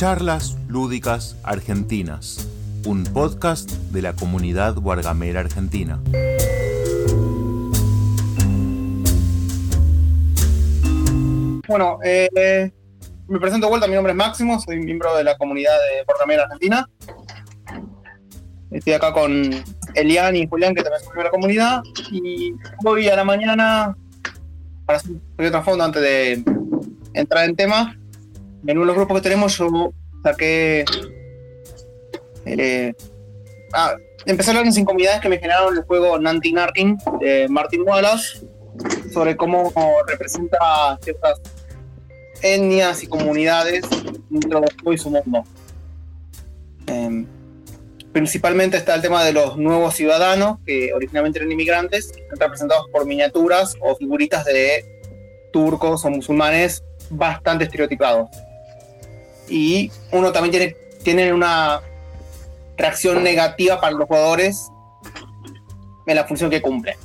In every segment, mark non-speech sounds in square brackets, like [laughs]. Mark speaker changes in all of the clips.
Speaker 1: Charlas Lúdicas Argentinas, un podcast de la comunidad guargamera argentina.
Speaker 2: Bueno, eh, me presento de vuelta, mi nombre es Máximo, soy miembro de la comunidad de guargamera argentina. Estoy acá con Elian y Julián, que también son de la comunidad, y hoy a la mañana, para hacer un trasfondo antes de entrar en tema, en uno de los grupos que tenemos yo saqué... Eh, ah, empecé que me generaron el juego Nanti Narkin de Martin Wallace, sobre cómo representa ciertas etnias y comunidades dentro del juego y su mundo. Em, principalmente está el tema de los nuevos ciudadanos, que originalmente eran inmigrantes, están representados por miniaturas o figuritas de turcos o musulmanes bastante estereotipados. Y uno también tiene, tiene una reacción negativa para los jugadores en la función que cumple.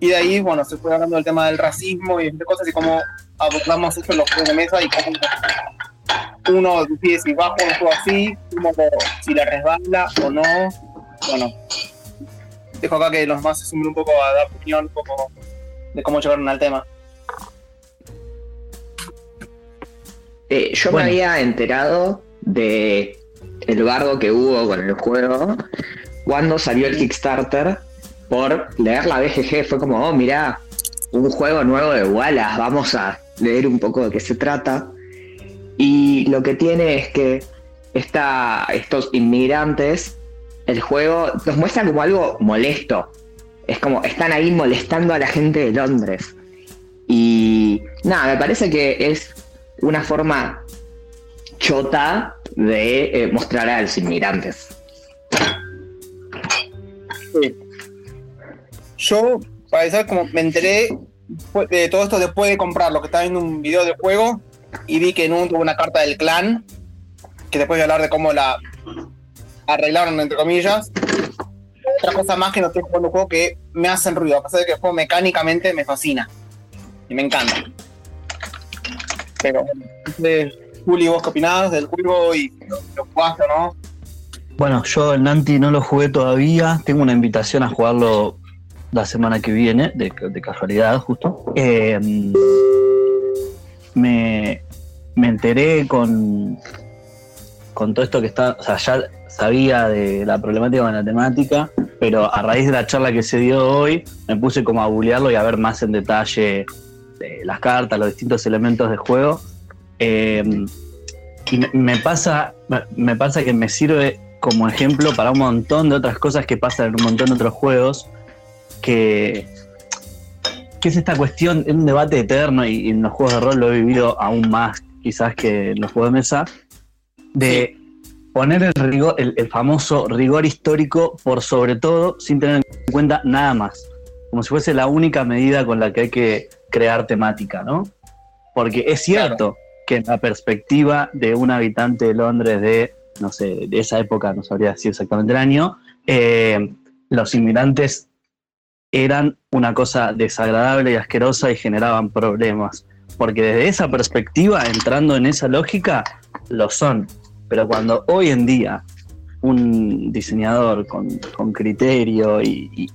Speaker 2: Y de ahí, bueno, se fue hablando del tema del racismo y de cosas y cómo abordamos eso en los juegos de mesa y cómo uno decide si jugar un juego así, como si le resbala o no. Bueno, dejo acá que los más se sumen un poco a dar opinión un poco de cómo llegaron al tema.
Speaker 3: Eh, yo me había enterado de el bardo que hubo con el juego cuando salió el Kickstarter por leer la BGG. Fue como, oh, mirá, un juego nuevo de Wallace, vamos a leer un poco de qué se trata. Y lo que tiene es que esta, estos inmigrantes, el juego los muestra como algo molesto. Es como están ahí molestando a la gente de Londres. Y nada, me parece que es una forma chota de eh, mostrar a los inmigrantes.
Speaker 2: Yo, para decir, como me enteré de todo esto después de comprar lo que estaba viendo un video de juego y vi que en un tuvo una carta del clan, que después voy a hablar de cómo la arreglaron, entre comillas. Otra cosa más que no estoy jugando un juego que me hacen ruido, a pesar de que el juego mecánicamente me fascina y me encanta. Pero, Juli, ¿vos qué opinás del juego y lo, jugaste o no?
Speaker 4: Bueno, yo el Nanti no lo jugué todavía. Tengo una invitación a jugarlo la semana que viene, de, casualidad, justo. Eh, me, me, enteré con, con todo esto que está. O sea, ya sabía de la problemática con la temática, pero a raíz de la charla que se dio hoy, me puse como a bulearlo y a ver más en detalle las cartas, los distintos elementos de juego. Em, y me, pasa, me pasa que me sirve como ejemplo para un montón de otras cosas que pasan en un montón de otros juegos, que, que es esta cuestión, es un debate eterno y, en los juegos de rol lo he vivido aún más quizás que en los juegos de mesa, de poner el, rigor, el famoso rigor histórico por sobre todo sin tener en cuenta nada más, como si fuese la única medida con la que hay que crear temática, ¿no? Porque es cierto que en la perspectiva de un habitante de Londres de, no sé, de esa época, no sabría decir exactamente el año, eh, los inmigrantes eran una cosa desagradable y asquerosa y generaban problemas. Porque desde esa perspectiva, entrando en esa lógica, lo son. Pero cuando hoy en día un diseñador con, criterio y, y,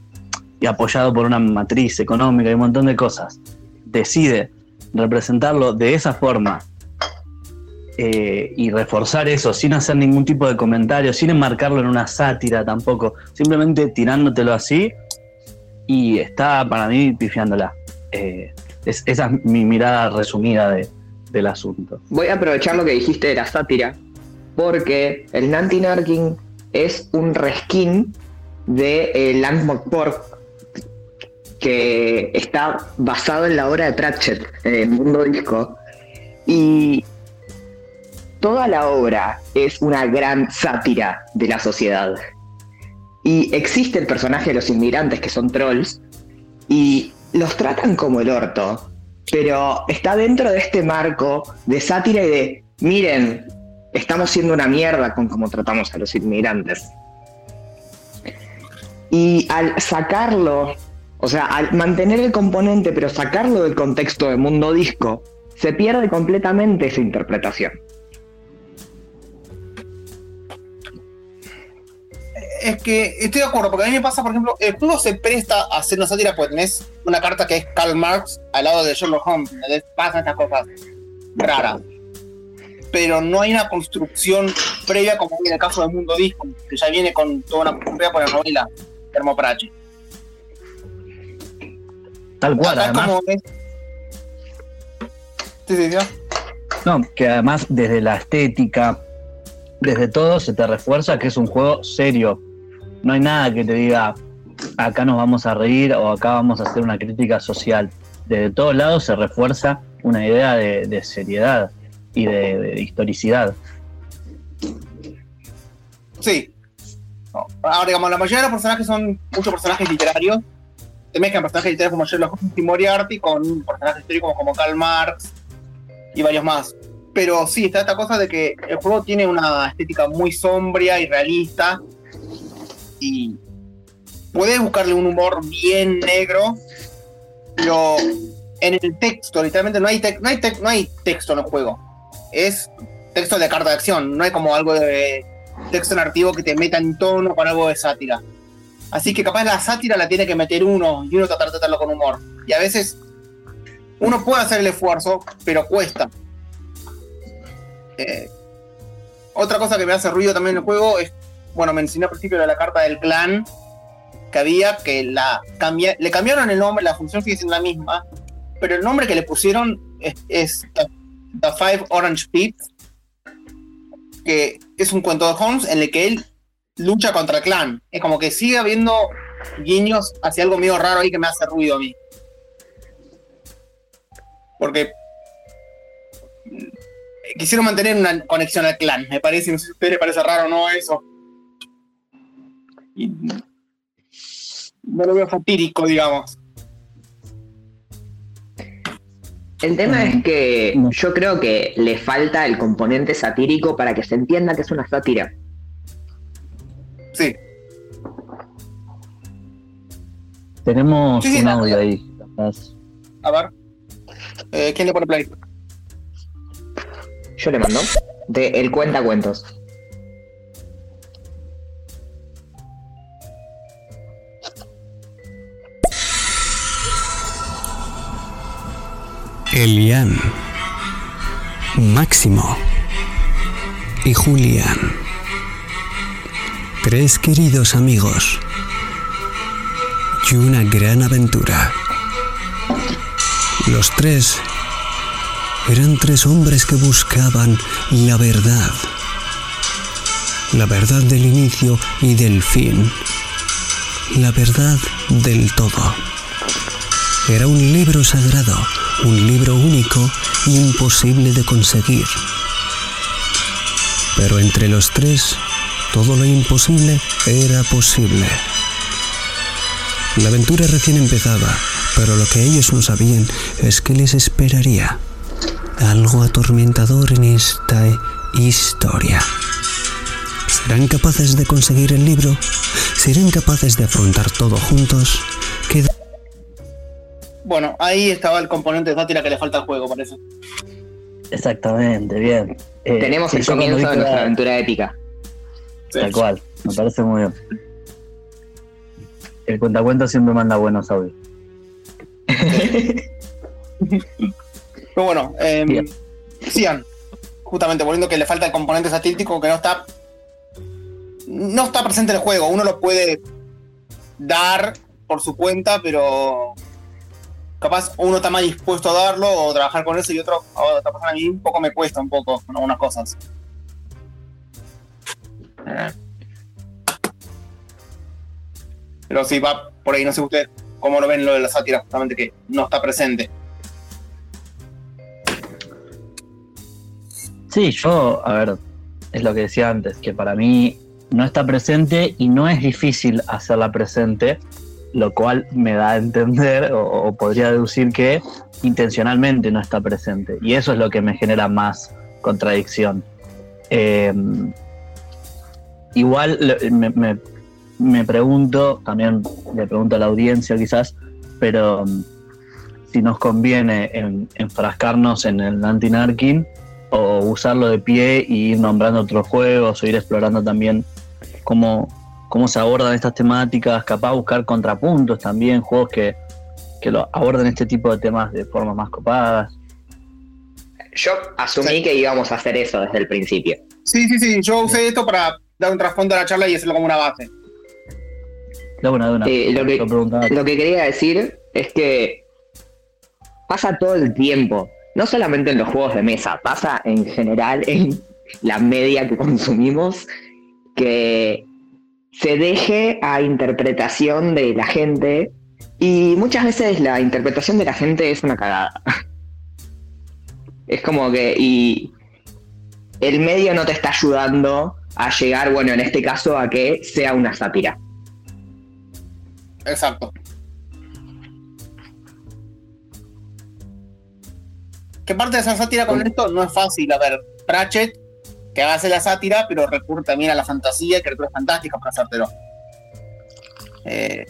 Speaker 4: apoyado por una matriz económica y un montón de cosas, decide representarlo de esa forma eh, y reforzar eso sin hacer ningún tipo de comentario, sin enmarcarlo en una sátira tampoco, simplemente tirándotelo así y está para mí pifiándola. Eh, esa es mi mirada resumida del asunto.
Speaker 3: Voy a aprovechar lo que dijiste de la sátira, porque el Nanti Narkin es un reskin de eh, que está basado en la obra de Pratchett, en el mundo disco. Y toda la obra es una gran sátira de la sociedad. Y existe el personaje de los inmigrantes que son trolls y los tratan como el orto, pero está dentro de este marco de sátira y de, miren, estamos siendo una mierda con cómo tratamos a los inmigrantes. Y al sacarlo o sea, al mantener el componente pero sacarlo del contexto de mundo disco, se pierde completamente esa interpretación.
Speaker 2: Es que estoy de acuerdo, porque a mí me pasa, por ejemplo, el juego se presta a hacer una sátira, pues tenés una carta que es Karl Marx al lado de Sherlock Holmes, donde pasan estas cosas raras. Pero no hay una construcción previa como en el caso del mundo disco, que ya viene con toda una previa por la novela Termoprache.
Speaker 4: Tal cual, además.
Speaker 2: Sí, sí, sí.
Speaker 4: No, que además desde la estética, desde todo se te refuerza que es un juego serio. No hay nada que te diga, acá nos vamos a reír o acá vamos a hacer una crítica social. Desde todos lados se refuerza una idea de, seriedad y de, historicidad.
Speaker 2: Sí. Ahora, digamos, la mayoría de los personajes son muchos personajes literarios. Te mezclan personajes literarios como Sherlock Holmes y Moriarty con personajes históricos como Karl Marx y varios más. Pero sí, está esta cosa de que el juego tiene una estética muy sombria y realista. Y puedes buscarle un humor bien negro, pero en el texto, literalmente no hay, no hay, no hay texto en el juego. Es texto de carta de acción, no hay como algo de texto narrativo que te meta en tono con algo de sátira. Así que capaz la sátira la tiene que meter uno y uno tratar de tratarlo con humor. Y a veces uno puede hacer el esfuerzo, pero cuesta. Eh, otra cosa que me hace ruido también en el juego es, bueno, mencioné al principio de la carta del clan que había, que la le cambiaron el nombre, la función sigue siendo la misma, pero el nombre que le pusieron es, the, Five Orange Pips, que es un cuento de Holmes en el que él lucha contra el clan. Es como que sigue habiendo guiños hacia algo medio raro ahí que me hace ruido a mí. Porque quisieron mantener una conexión al clan, me parece, no sé si a ustedes les parece raro o no eso. no lo veo fatírico, digamos.
Speaker 3: El tema es que yo creo que le falta el componente satírico para que se entienda que es una sátira.
Speaker 4: Tenemos un audio ahí.
Speaker 2: A ver. Eh, ¿Quién le pone play?
Speaker 3: Yo le mando. De El Cuenta Cuentos.
Speaker 5: Elian, Máximo y Julián. Tres queridos amigos y una gran aventura. Los tres eran tres hombres que buscaban la verdad. La verdad del inicio y del fin. La verdad del todo. Era un libro sagrado, un libro único imposible de conseguir. Pero entre los tres, todo lo imposible era posible. La aventura recién empezaba, pero lo que ellos no sabían es que les esperaría algo atormentador en esta historia. ¿Serán capaces de conseguir el libro? ¿Serán capaces de afrontar todo juntos?
Speaker 2: Bueno, ahí estaba el componente de sátira que le falta al juego, por eso.
Speaker 4: Exactamente, bien.
Speaker 3: Eh, Tenemos el comienzo de nuestra aventura épica.
Speaker 4: Tal cual, me parece muy bien. El cuentacuentos siempre manda buenos audios. [laughs]
Speaker 2: Pero bueno, eh, sigan. Justamente volviendo que le falta el componente satírico que no está. No está presente en el juego. Uno lo puede dar por su cuenta, pero capaz uno está más dispuesto a darlo o trabajar con eso y otro, a otra persona a mí un poco me cuesta un poco con algunas cosas. Pero sí, va por ahí, no sé ustedes cómo lo ven lo de la sátira, justamente que no está presente.
Speaker 4: Sí, yo, a ver, es lo que decía antes, que para mí no está presente y no es difícil hacerla presente, lo cual me da a entender o, podría deducir que intencionalmente no está presente. Y eso es lo que me genera más contradicción. Eh, igual me, pregunto, también le pregunto a la audiencia quizás, pero mm, si nos conviene enfrascarnos en el anti-narking o usarlo de pie y ir nombrando otros juegos o ir explorando también cómo, cómo se abordan estas temáticas, capaz buscar contrapuntos también, juegos que, que lo aborden este tipo de temas de formas más copadas.
Speaker 3: Yo asumí que íbamos a hacer eso desde el principio.
Speaker 2: Sí, sí, sí. Yo usé esto para dar un trasfondo a la charla y hacerlo como una base.
Speaker 4: De una, de una.
Speaker 3: Eh, lo, que,
Speaker 4: lo
Speaker 3: que quería decir es que pasa todo el tiempo, no solamente en los juegos de mesa, pasa en general en la media que consumimos, que se deje a interpretación de la gente y muchas veces la interpretación de la gente es una cagada. [laughs] Es como que y el medio no te está ayudando a llegar, bueno, en este caso a que sea una sátira.
Speaker 2: Exacto. Que parte de esa sátira con esto no es fácil. A ver, Pratchett, que hace la sátira, pero recurre también a la fantasía y criaturas fantásticas para hacértelo. Eh,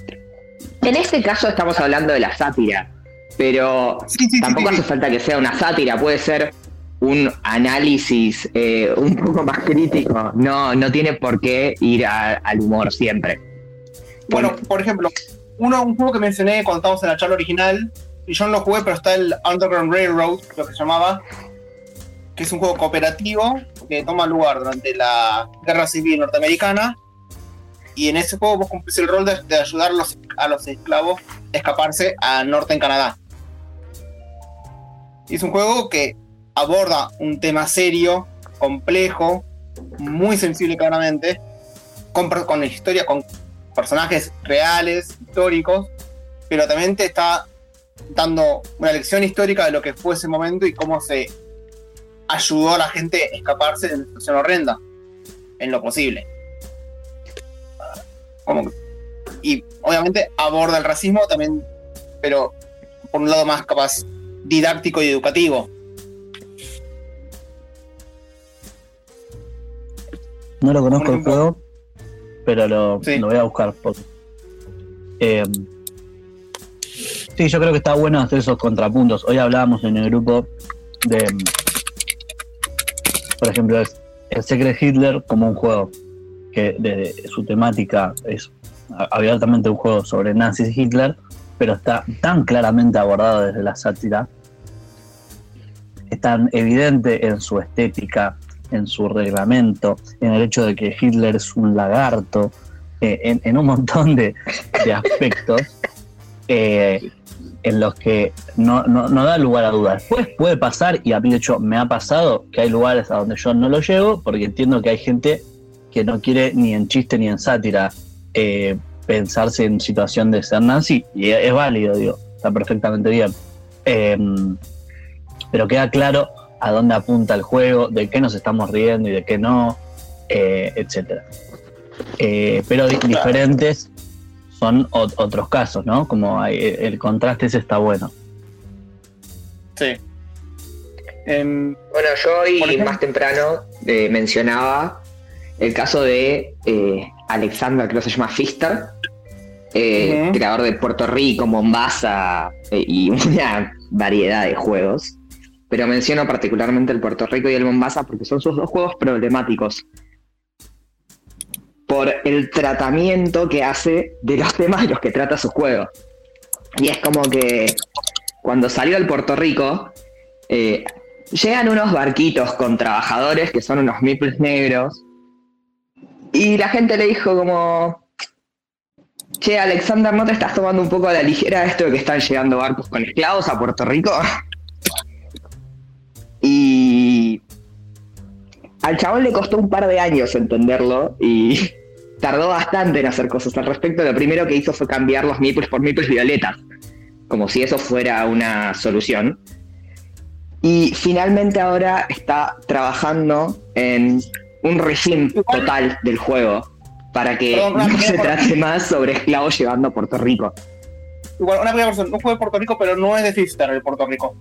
Speaker 3: En este caso estamos hablando de la sátira, pero
Speaker 2: sí, sí, sí,
Speaker 3: tampoco
Speaker 2: sí,
Speaker 3: hace falta que sea una sátira, puede ser un análisis eh, un poco más crítico. No, no tiene por qué ir a- al humor siempre.
Speaker 2: Bueno, por ejemplo, uno, un juego que mencioné cuando estábamos en la charla original, y yo no lo jugué, pero está el Underground Railroad, lo que se llamaba, que es un juego cooperativo que toma lugar durante la Guerra Civil Norteamericana. Y en ese juego vos cumplís el rol de, de ayudar a los, a los esclavos a escaparse al norte en Canadá. Y es un juego que aborda un tema serio, complejo, muy sensible claramente, con, con historia, con personajes reales, históricos, pero también te está dando una lección histórica de lo que fue ese momento y cómo se ayudó a la gente a escaparse de una situación horrenda, en lo posible. Y obviamente aborda el racismo también, pero por un lado más capaz didáctico y educativo.
Speaker 4: No lo conozco el juego, pero lo,
Speaker 2: Sí.
Speaker 4: lo voy a buscar. porque- Eh, sí, yo creo que está bueno hacer esos contrapuntos. Hoy hablábamos en el grupo de, por ejemplo, el, Secret Hitler como un juego que desde su temática es abiertamente un juego sobre nazis y Hitler, pero está tan claramente abordado desde la sátira, es tan evidente en su estética, en su reglamento, en el hecho de que Hitler es un lagarto, eh, en, un montón de, aspectos eh, en los que no, da lugar a dudas. Después puede pasar, y a mí de hecho me ha pasado, que hay lugares a donde yo no lo llevo, porque entiendo que hay gente que no quiere ni en chiste ni en sátira eh, pensarse en situación de ser nazi, y es, es válido, digo, está perfectamente bien. Em, pero queda claro a dónde apunta el juego, de qué nos estamos riendo y de qué no, eh, etcétera. Eh, pero di- diferentes son ot- otros casos, ¿no? Como hay- el contraste ese está bueno.
Speaker 2: Sí. Em,
Speaker 3: Bueno, yo hoy más temprano eh, mencionaba el caso de eh, Alexander, creo que se llama Fister, eh, creador de Puerto Rico, Mombasa eh, y [laughs] una variedad de juegos. Pero menciono particularmente el Puerto Rico y el Mombasa porque son sus dos juegos problemáticos. Por el tratamiento que hace de los [laughs] temas de los que trata su juego. Y es como que cuando salió el Puerto Rico, eh, llegan unos barquitos con trabajadores que son unos miples negros. Y la gente le dijo como, che, Alexander, ¿no te estás tomando un poco a la ligera esto de que están llegando barcos con esclavos a Puerto Rico? [laughs] Y al chabón le costó un par de años entenderlo y [laughs] tardó bastante en hacer cosas al respecto. Lo primero que hizo fue cambiar los miples por miples violetas, como si eso fuera una solución. Y finalmente ahora está trabajando en un regime total del juego para que
Speaker 2: Perdón,
Speaker 3: no se trate más sobre esclavos llevando a Puerto Rico.
Speaker 2: igual, una pequeña persona, no fue de Puerto Rico, pero no es de Fister el Puerto Rico.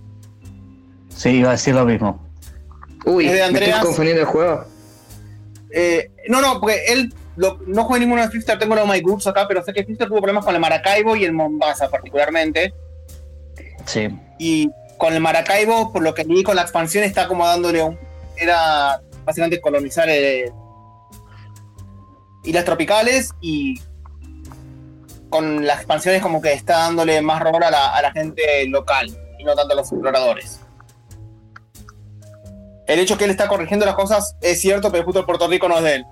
Speaker 4: Sí, iba a decir lo mismo.
Speaker 3: Uy,
Speaker 2: Es de
Speaker 3: ¿me estoy
Speaker 2: Andreas.
Speaker 3: confundiendo el juego?
Speaker 2: Eh, no, no, porque él lo- no juega ninguno de Fister, tengo los My Goods acá, pero sé que Fister tuvo problemas con el Maracaibo y el Mombasa particularmente.
Speaker 4: Sí.
Speaker 2: Y con el Maracaibo, por lo que leí con la expansión, está como dándole un. Era básicamente colonizar el. islas tropicales y con las expansiones como que está dándole más rol a la, gente local y no tanto a los exploradores. El hecho que él está corrigiendo las cosas es cierto, pero justo Puerto Rico no es de él.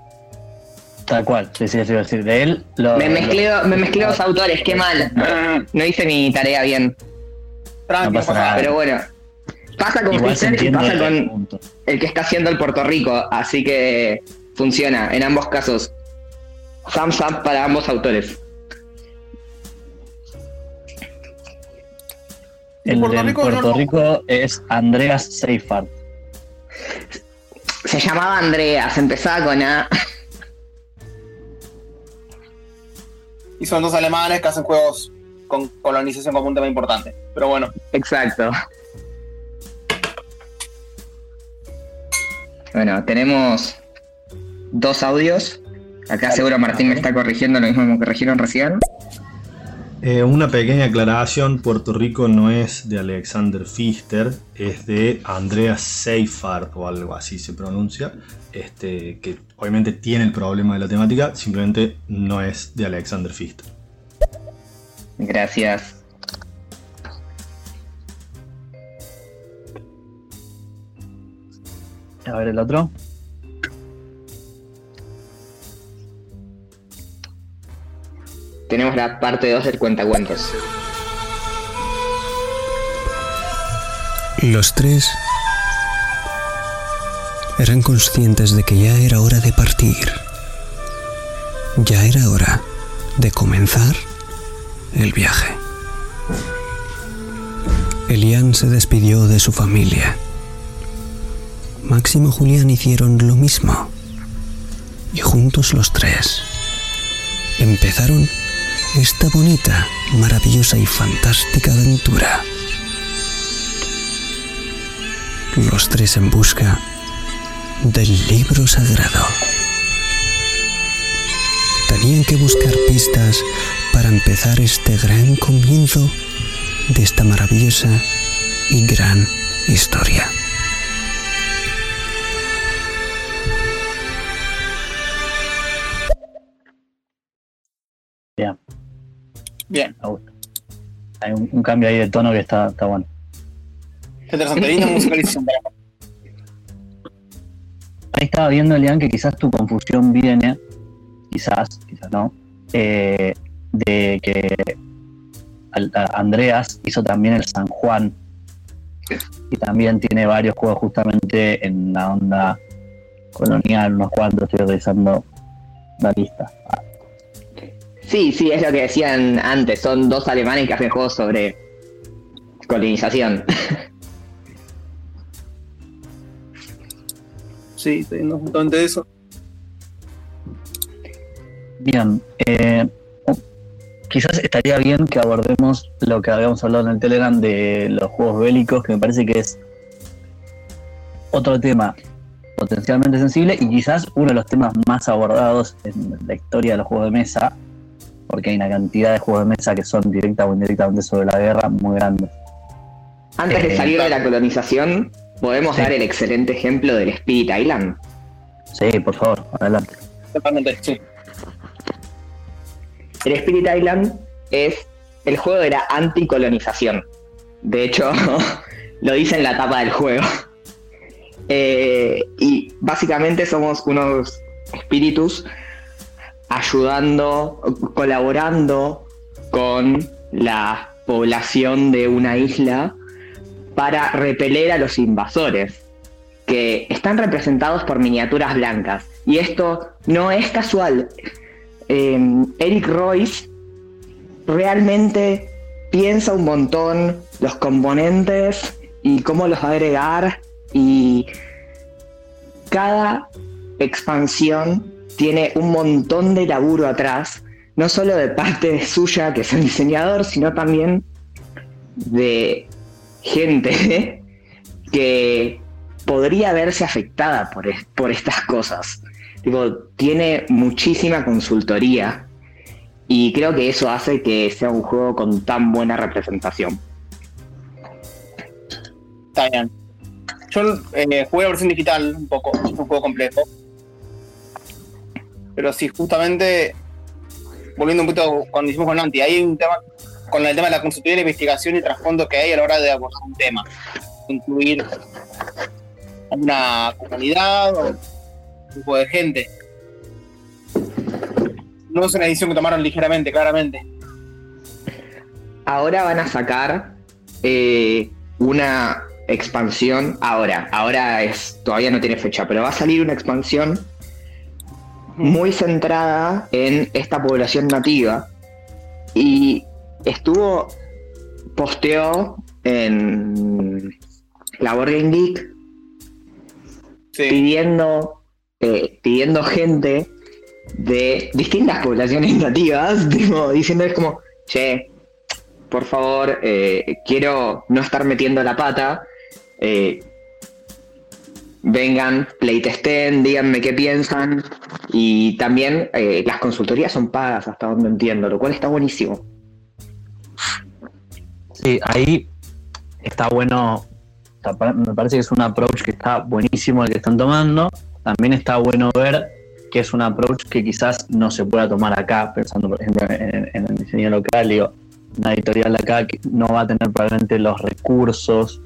Speaker 4: Tal cual, sí, sí, sí, decir, de él.
Speaker 3: me, mezclé, me mezclé los autores, qué mal. No hice mi tarea bien. Pero bueno, pasa con Fischer y pasa con el que está haciendo el Puerto Rico, así que funciona en ambos casos. Thumbs up para ambos autores.
Speaker 4: El Puerto, Rico, Puerto Rico es Andreas Seifert.
Speaker 3: Se llamaba Andreas, empezaba con A.
Speaker 2: Y son dos alemanes que hacen juegos con colonización como un tema importante. Pero bueno.
Speaker 3: Exacto. Bueno, tenemos dos audios. Acá seguro Martín me está corrigiendo lo mismo que corrigieron recién.
Speaker 6: Eh, una pequeña aclaración, Puerto Rico no es de Alexander Pfister, es de Andreas Seifert o algo así se pronuncia, este, que obviamente tiene el problema de la temática, simplemente no es de Alexander Pfister.
Speaker 3: Gracias.
Speaker 4: A ver el otro.
Speaker 3: Tenemos la parte 2 del cuentacuentos.
Speaker 5: Los tres eran conscientes de que ya era hora de partir. Ya era hora de comenzar el viaje. Elian se despidió de su familia. Máximo y Julián hicieron lo mismo. Y juntos los tres empezaron esta bonita, maravillosa y fantástica aventura. Los tres en busca del libro sagrado. Tenían que buscar pistas para empezar este gran comienzo de esta maravillosa y gran historia.
Speaker 2: Bien.
Speaker 4: Hay un, cambio ahí de tono que está, está bueno.
Speaker 2: interesante, linda [laughs] musicalización
Speaker 4: Ahí estaba viendo, Elian, que quizás tu confusión viene, quizás, quizás no, eh, de que Andreas hizo también el San Juan y también tiene varios juegos justamente en la onda colonial, unos cuantos, estoy revisando la lista.
Speaker 3: Sí, sí, es lo que decían antes. Son dos alemanes que hacen juegos sobre colonización. [laughs]
Speaker 2: Sí, teniendo justamente eso.
Speaker 4: Bien, eh, quizás estaría bien que abordemos lo que habíamos hablado en el Telegram de los juegos bélicos, que me parece que es otro tema potencialmente sensible y quizás uno de los temas más abordados en la historia de los juegos de mesa, porque hay una cantidad de juegos de mesa que son directa o indirectamente sobre la guerra muy grandes.
Speaker 3: Antes de eh, salir de la colonización, ¿podemos dar el excelente ejemplo del Spirit Island?
Speaker 4: Sí, por favor, adelante.
Speaker 2: Totalmente, sí.
Speaker 3: El Spirit Island es el juego de la anticolonización. De hecho, [laughs] lo dice en la tapa del juego. Eh, y básicamente somos unos espíritus ayudando, colaborando con la población de una isla para repeler a los invasores, que están representados por miniaturas blancas. Y esto no es casual. Em, Eric Royce realmente piensa un montón los componentes y cómo los va a agregar y cada expansión tiene un montón de laburo atrás, no solo de parte [laughs] suya, que es el diseñador, sino también de gente [laughs] que podría verse afectada por, por estas cosas. tiene muchísima consultoría y creo que eso hace que sea un juego con tan buena representación.
Speaker 2: Está. Yo eh, jugué la versión digital un poco, un poco complejo Pero sí, justamente, volviendo un poquito cuando hicimos con Nanti, hay un tema con el tema de la consultoría, la investigación y trasfondo que hay a la hora de abordar un tema. Incluir una comunidad o un grupo de gente. No es una decisión que tomaron ligeramente, claramente.
Speaker 3: Ahora van a sacar eh, una expansión. Ahora, ahora es todavía no tiene fecha, pero va a salir una expansión muy centrada en esta población nativa. Y estuvo posteó en la Board Geek pidiendo eh, pidiendo gente de distintas poblaciones nativas [laughs] tipo, diciéndoles como che por favor eh, quiero no estar metiendo la pata eh, vengan, playtesten, díganme qué piensan. Y también eh, las consultorías son pagas hasta donde entiendo, lo cual está buenísimo.
Speaker 4: Sí, ahí está bueno, me parece que es un approach que está buenísimo el que están tomando. También está bueno ver que es un approach que quizás no se pueda tomar acá, pensando por ejemplo en, el diseño local, digo, una editorial acá que no va a tener probablemente los recursos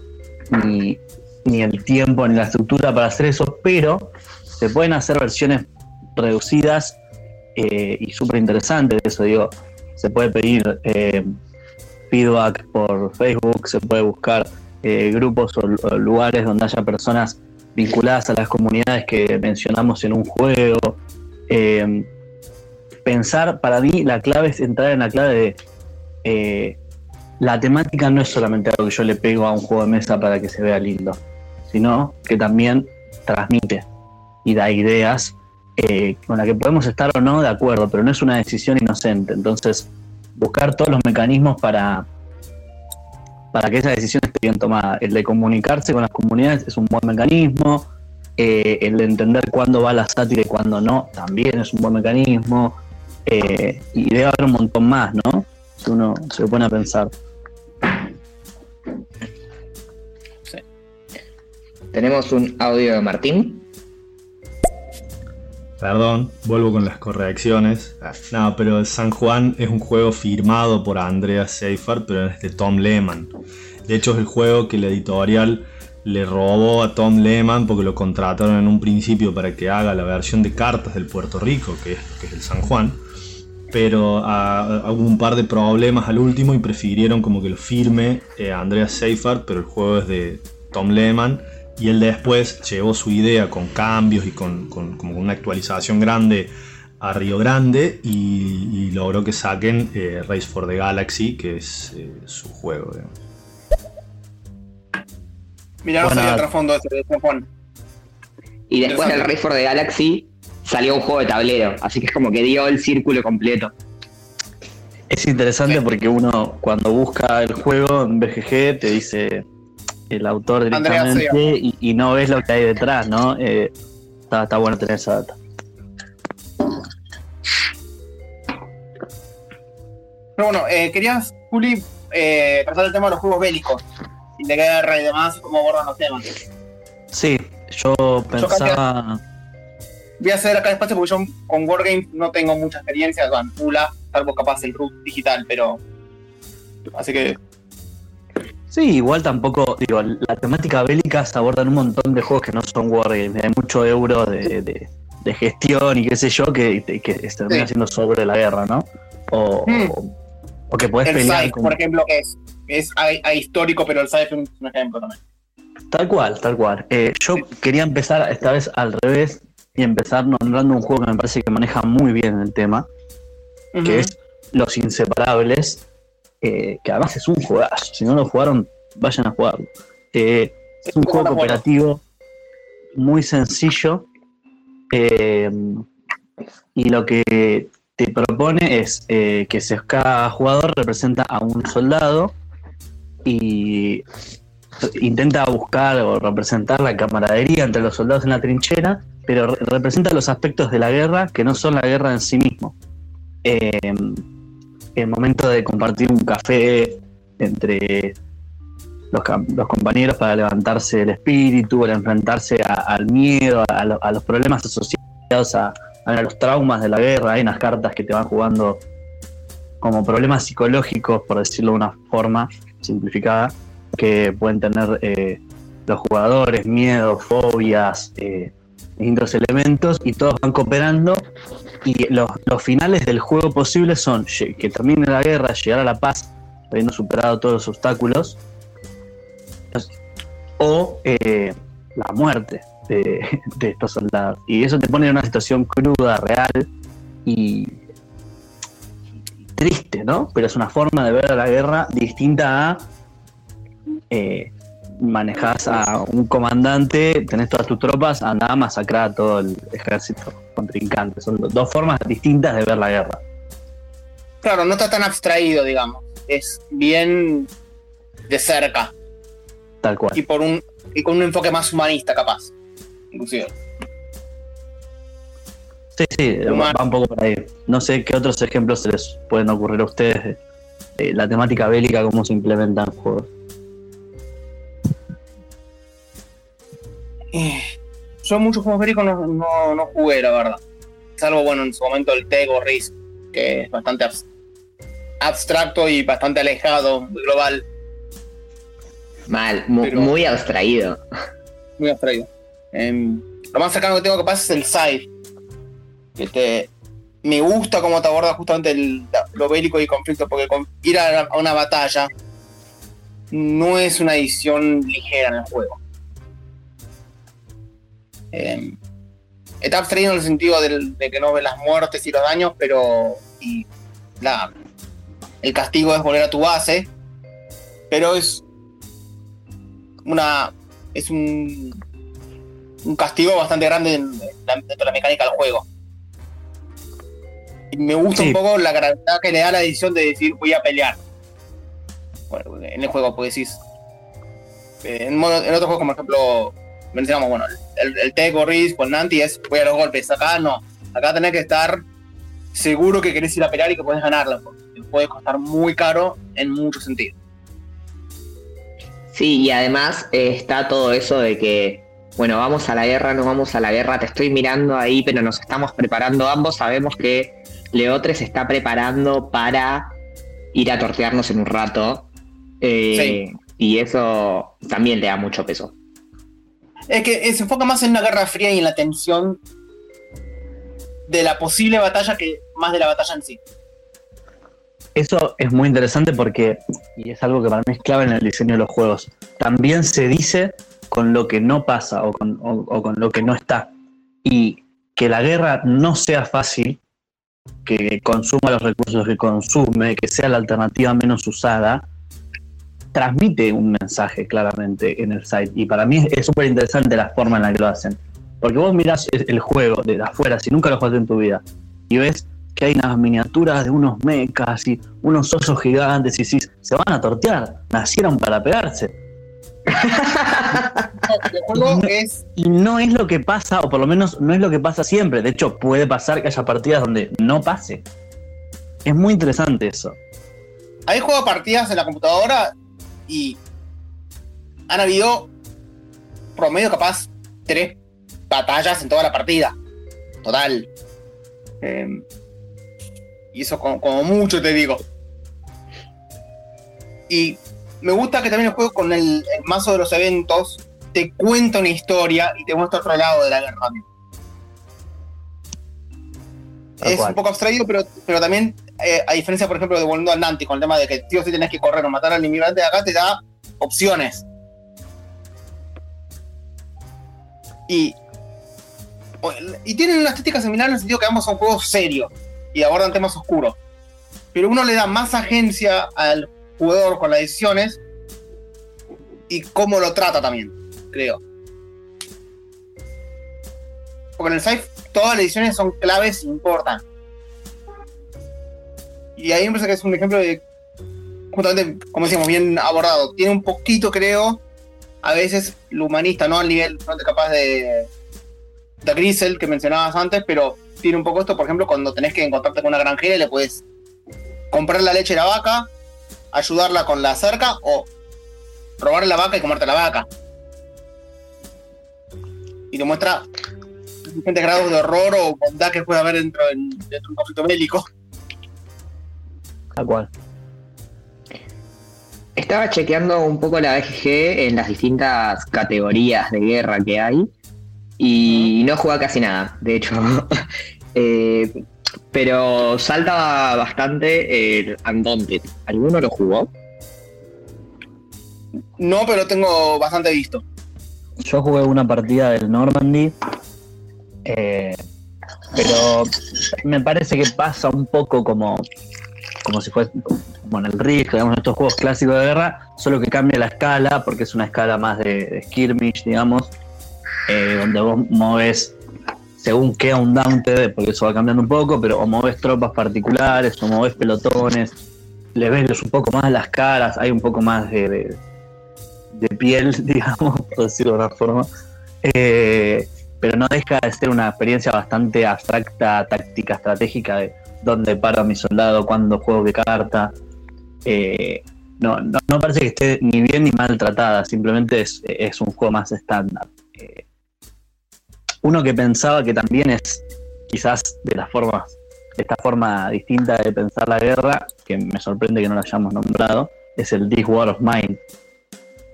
Speaker 4: ni, ni el tiempo ni la estructura para hacer eso, pero se pueden hacer versiones reducidas eh, y súper interesantes de eso. Digo, se puede pedir eh, feedback por Facebook, se puede buscar eh, grupos o, lugares donde haya personas vinculadas a las comunidades que mencionamos en un juego. pensar, para mí, la clave es entrar en la clave de la temática no es solamente algo que yo le pego a un juego de mesa para que se vea lindo sino que también transmite y da ideas eh, con las que podemos estar o no de acuerdo, pero no es una decisión inocente. Entonces, buscar todos los mecanismos para, para que esa decisión esté bien tomada. El de comunicarse con las comunidades es un buen mecanismo, eh, el de entender cuándo va la sátira y cuándo no, también es un buen mecanismo, eh, y debe haber un montón más, ¿no? Si uno se pone a pensar.
Speaker 3: Tenemos un audio de Martín.
Speaker 6: Perdón, vuelvo con las correcciones. No, pero San Juan es un juego firmado por Andreas Seifert, pero es de Tom Lehman. De hecho, es el juego que la editorial le robó a Tom Lehman porque lo contrataron en un principio para que haga la versión de cartas del Puerto Rico, que es, que es el San Juan. Pero hubo un par de problemas al último y prefirieron como que lo firme eh, Andreas Seifert, pero el juego es de Tom Lehman y él después llevó su idea con cambios y con, como una actualización grande a Río Grande y, logró que saquen eh, Race for the Galaxy, que es eh, su juego.
Speaker 2: Mirá, no el trasfondo de Juan.
Speaker 3: Y después del Race for the Galaxy salió un juego de tablero, así que es como que dio el círculo completo.
Speaker 4: Es interesante porque uno cuando busca el juego en BGG te dice el autor directamente y, no ves lo que hay detrás, ¿no? Eh, está, bueno tener esa data.
Speaker 2: Pero bueno, eh, querías, Juli, eh, tratar el tema de los juegos bélicos y de guerra y demás, cómo abordan los temas.
Speaker 4: Sí, yo pensaba.
Speaker 2: voy a hacer acá espacio porque yo con Wargames no tengo mucha experiencia, con Pula, salvo capaz el root digital, pero. Así que
Speaker 4: Sí, igual tampoco, digo, la temática bélica se abordan un montón de juegos que no son wargames, hay mucho euro de, gestión y qué sé yo que, que se termina siendo sobre la guerra, ¿no? O, hmm. que puedes pelear.
Speaker 2: por ejemplo, que es, es histórico, pero el SAIF es un ejemplo también.
Speaker 4: Tal cual, tal cual. Eh, yo quería empezar esta vez al revés y empezar nombrando un juego que me parece que maneja muy bien el tema, que es Los Inseparables, eh, que además es un juegazo. Si no lo jugaron, vayan a jugarlo. Eh, es un juego cooperativo muy sencillo eh, y lo que te propone es que cada jugador representa a un soldado y intenta buscar o representar la camaradería entre los soldados en la trinchera, pero representa los aspectos de la guerra que no son la guerra en sí mismo el momento de compartir un café entre los, compañeros para levantarse el espíritu, para enfrentarse al miedo, a, los problemas asociados a, a los traumas de la guerra, hay unas cartas que te van jugando como problemas psicológicos, por decirlo de una forma simplificada, que pueden tener eh, los jugadores, miedos, fobias, eh, distintos elementos, y todos van cooperando. Y los, finales del juego posibles son que termine la guerra, llegar a la paz, habiendo superado todos los obstáculos, o eh, la muerte de, [laughs] de, estos soldados. Y eso te pone en una situación cruda, real y triste, ¿no? Pero es una forma de ver a la guerra distinta a eh, manejas a un comandante, tenés todas tus tropas, anda a masacrar a todo el ejército contrincante. Son dos formas distintas de ver la guerra.
Speaker 2: Claro, no está tan abstraído, digamos. Es bien de cerca.
Speaker 4: Tal cual.
Speaker 2: Y, por un, y con un enfoque más humanista, capaz. Inclusive.
Speaker 4: Sí, sí, va un poco por ahí. No sé qué otros ejemplos se les pueden ocurrir a ustedes de la temática bélica, cómo se implementa en juegos.
Speaker 2: Eh, yo muchos juegos bélicos no, no, jugué, la verdad. Salvo, bueno, en su momento el Tego Risk, que es bastante abstracto y bastante alejado, global.
Speaker 3: Mal, muy, abstraído.
Speaker 2: Muy abstraído. Em, lo más cercano que tengo que pasar es el Side este, me gusta cómo te aborda justamente el, lo bélico y conflicto, porque ir a, una batalla no es una edición ligera en el juego. Eh, está abstraído en el sentido de que no ves las muertes y los daños, pero la, el castigo es volver a tu base, pero es una es un, un castigo bastante grande dentro de la mecánica del juego me gusta un poco la gravedad que le da la decisión de decir voy a pelear. en el juego, pues decís. Eh, en, otros juegos, como por ejemplo, bueno, el, el Teco, Riz, con Nanti es voy a los golpes. Acá no. Acá tenés que estar seguro que querés ir a pelear y que puedes ganarla. Porque puede costar muy caro en muchos sentidos.
Speaker 3: Sí, y además eh, está todo eso de que, bueno, vamos a la guerra, no vamos a la guerra, te estoy mirando ahí, pero nos estamos preparando ambos, sabemos que Leotre se está preparando para ir a tortearnos en un rato. Eh, y eso también le da mucho peso.
Speaker 2: Es que se enfoca más en una guerra fría y en la tensión de la posible batalla que más de la batalla en sí.
Speaker 4: Eso es muy interesante porque, y es algo que para mí es clave en el diseño de los juegos, también se dice con lo que no pasa o con, o con lo que no está. Y que la guerra no sea fácil que consuma los recursos que consume, que sea la alternativa menos usada, transmite un mensaje claramente en el site. Y para mí es súper interesante la forma en la que lo hacen. Porque vos mirás el juego de afuera, si nunca lo jugaste en tu vida, y ves que hay unas miniaturas de unos mechas y unos osos gigantes, y si se van a tortear, nacieron para pegarse. [laughs] y no es lo que pasa, o por lo menos no es lo que pasa siempre. De hecho, puede pasar que haya partidas donde no pase. Es muy interesante eso.
Speaker 2: Hay juego partidas en la computadora y han habido promedio capaz tres batallas en toda la partida. Total. Em, y eso como mucho te digo. Y me gusta que también el juego con el, mazo de los eventos te cuenta una historia y te muestra otro lado de la guerra. es un poco abstraído, pero, pero también, eh, a diferencia, por ejemplo, de volviendo al Nanti, con el tema de que tío si tenés que correr o matar al inmigrante acá, te da opciones. Y, y tienen una estética similar en el sentido que ambos son juegos serios y abordan temas oscuros. Pero uno le da más agencia al jugador con las decisiones y cómo lo trata también, creo. Porque en el Safe todas las decisiones son claves e importan. Y ahí me parece que es un ejemplo de, justamente, como decíamos, bien abordado. Tiene un poquito, creo, a veces lo humanista, no al nivel no capaz de, de Grisel que mencionabas antes, pero tiene un poco esto, por ejemplo, cuando tenés que encontrarte con una granjera y le puedes comprar la leche de la vaca, ayudarla con la cerca o robarle la vaca y comerte la vaca. Y te muestra diferentes grados de horror o bondad que puede haber dentro, de un conflicto bélico.
Speaker 4: Tal cual.
Speaker 3: Estaba chequeando un poco la BGG en las distintas categorías de guerra que hay y no juega casi nada, de hecho. [laughs] Eh, pero salta bastante el Undaunted. ¿Alguno lo jugó?
Speaker 2: No, pero tengo bastante visto.
Speaker 4: Yo jugué una partida del Normandy, eh, pero me parece que pasa un poco como, como si fuese bueno, el Risk, digamos, estos juegos clásicos de guerra, solo que cambia la escala, porque es una escala más de, skirmish, digamos, eh, donde vos moves según qué un Dante, porque eso va cambiando un poco, pero o moves tropas particulares, o moves pelotones, le ves un poco más las caras, hay un poco más de, de, piel, [laughs] digamos, por decirlo de una forma. Eh, pero no deja de ser una experiencia bastante abstracta, táctica, estratégica de dónde paro mi soldado, cuándo juego qué carta. Eh, no, no, parece que esté ni bien ni mal tratada, simplemente es, un juego más estándar. Eh, uno que pensaba que también es quizás de las formas, esta forma distinta de pensar la guerra, que me sorprende que no lo hayamos nombrado, es el This War of Mine.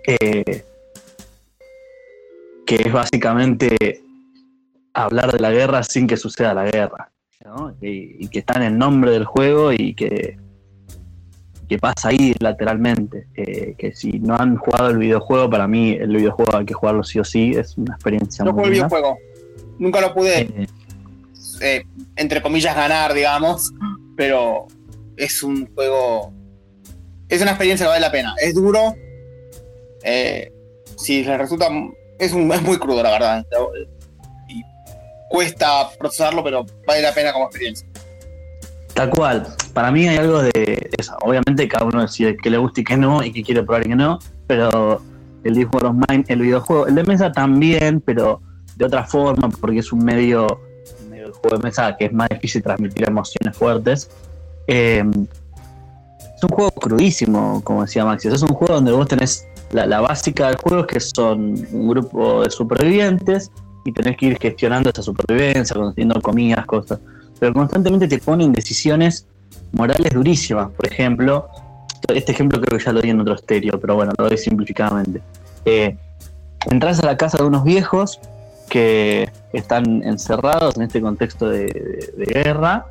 Speaker 4: Eh, que es básicamente hablar de la guerra sin que suceda la guerra. Y, que está en el nombre del juego y que, que pasa ahí lateralmente. que si no han jugado el videojuego, para mí el videojuego hay que jugarlo sí o sí, es una experiencia
Speaker 2: no muy el videojuego, nunca lo pude, eh. Eh, entre comillas, ganar, digamos, pero es un juego, es una experiencia que vale la pena. Es duro, eh, si les resulta, es, un, es muy crudo, la verdad cuesta procesarlo, pero vale la pena como experiencia.
Speaker 4: Tal cual. Para mí hay algo de eso. Obviamente cada uno decide qué le gusta y qué no, y qué quiere probar y qué no, pero el This of Mine, el videojuego, el de mesa también, pero de otra forma, porque es un medio, medio juego de mesa que es más difícil transmitir emociones fuertes. Eh, es un juego crudísimo, como decía Maxi. Es un juego donde vos tenés la, la básica del juego, que son un grupo de supervivientes y tenés que ir gestionando esa supervivencia, consiguiendo comidas, cosas. Pero constantemente te ponen decisiones morales durísimas. Por ejemplo, este ejemplo creo que ya lo di en otro estéreo, pero bueno, lo doy simplificadamente. Eh, entras a la casa de unos viejos que están encerrados en este contexto de, guerra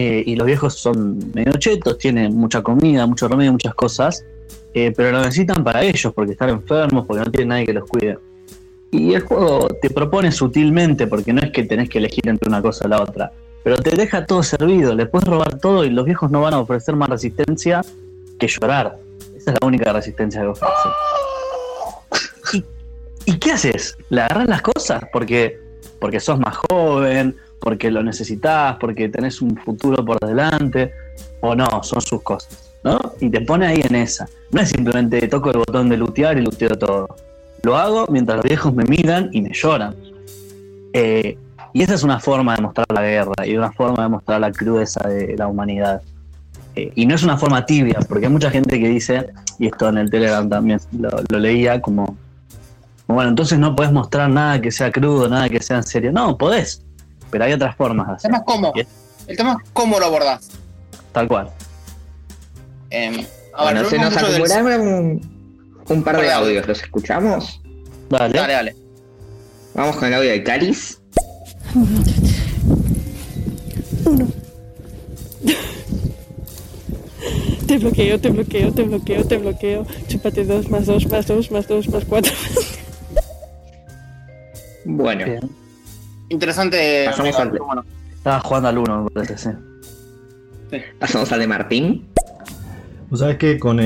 Speaker 4: eh, y los viejos son medio chetos, tienen mucha comida, mucho remedio, muchas cosas, eh, pero lo necesitan para ellos porque están enfermos, porque no tienen nadie que los cuide. Y el juego te propone sutilmente, porque no es que tenés que elegir entre una cosa o la otra, pero te deja todo servido, le puedes robar todo y los viejos no van a ofrecer más resistencia que llorar. Esa es la única resistencia que ofrecen. [laughs] ¿Y, qué haces? ¿Le agarras las cosas? Porque, porque sos más joven, porque lo necesitas, porque tenés un futuro por delante, o no, son sus cosas, ¿no? Y te pone ahí en esa. No es simplemente toco el botón de lutear y luteo todo lo hago mientras los viejos me miran y me lloran. Eh, y esa es una forma de mostrar la guerra y una forma de mostrar la crudeza de la humanidad. Eh, y no es una forma tibia, porque hay mucha gente que dice, y esto en el Telegram también lo, leía, como, bueno, entonces no puedes mostrar nada que sea crudo, nada que sea en serio. No, podés, pero hay otras formas
Speaker 2: El tema es cómo, el tema es cómo lo abordás.
Speaker 4: Tal cual.
Speaker 3: Eh, bueno, se nos acumularon un par de audios, ¿los escuchamos?
Speaker 4: Dale. Dale, dale.
Speaker 3: Vamos con el audio de Caris.
Speaker 7: Uno. Te bloqueo, te bloqueo, te bloqueo, te bloqueo. Chúpate dos, más dos, más dos, más dos, más cuatro.
Speaker 3: Bueno.
Speaker 2: Interesante.
Speaker 3: Pasamos al de...
Speaker 4: Estaba jugando al uno, me parece, sí.
Speaker 3: Pasamos al de Martín.
Speaker 6: Vos sabés que con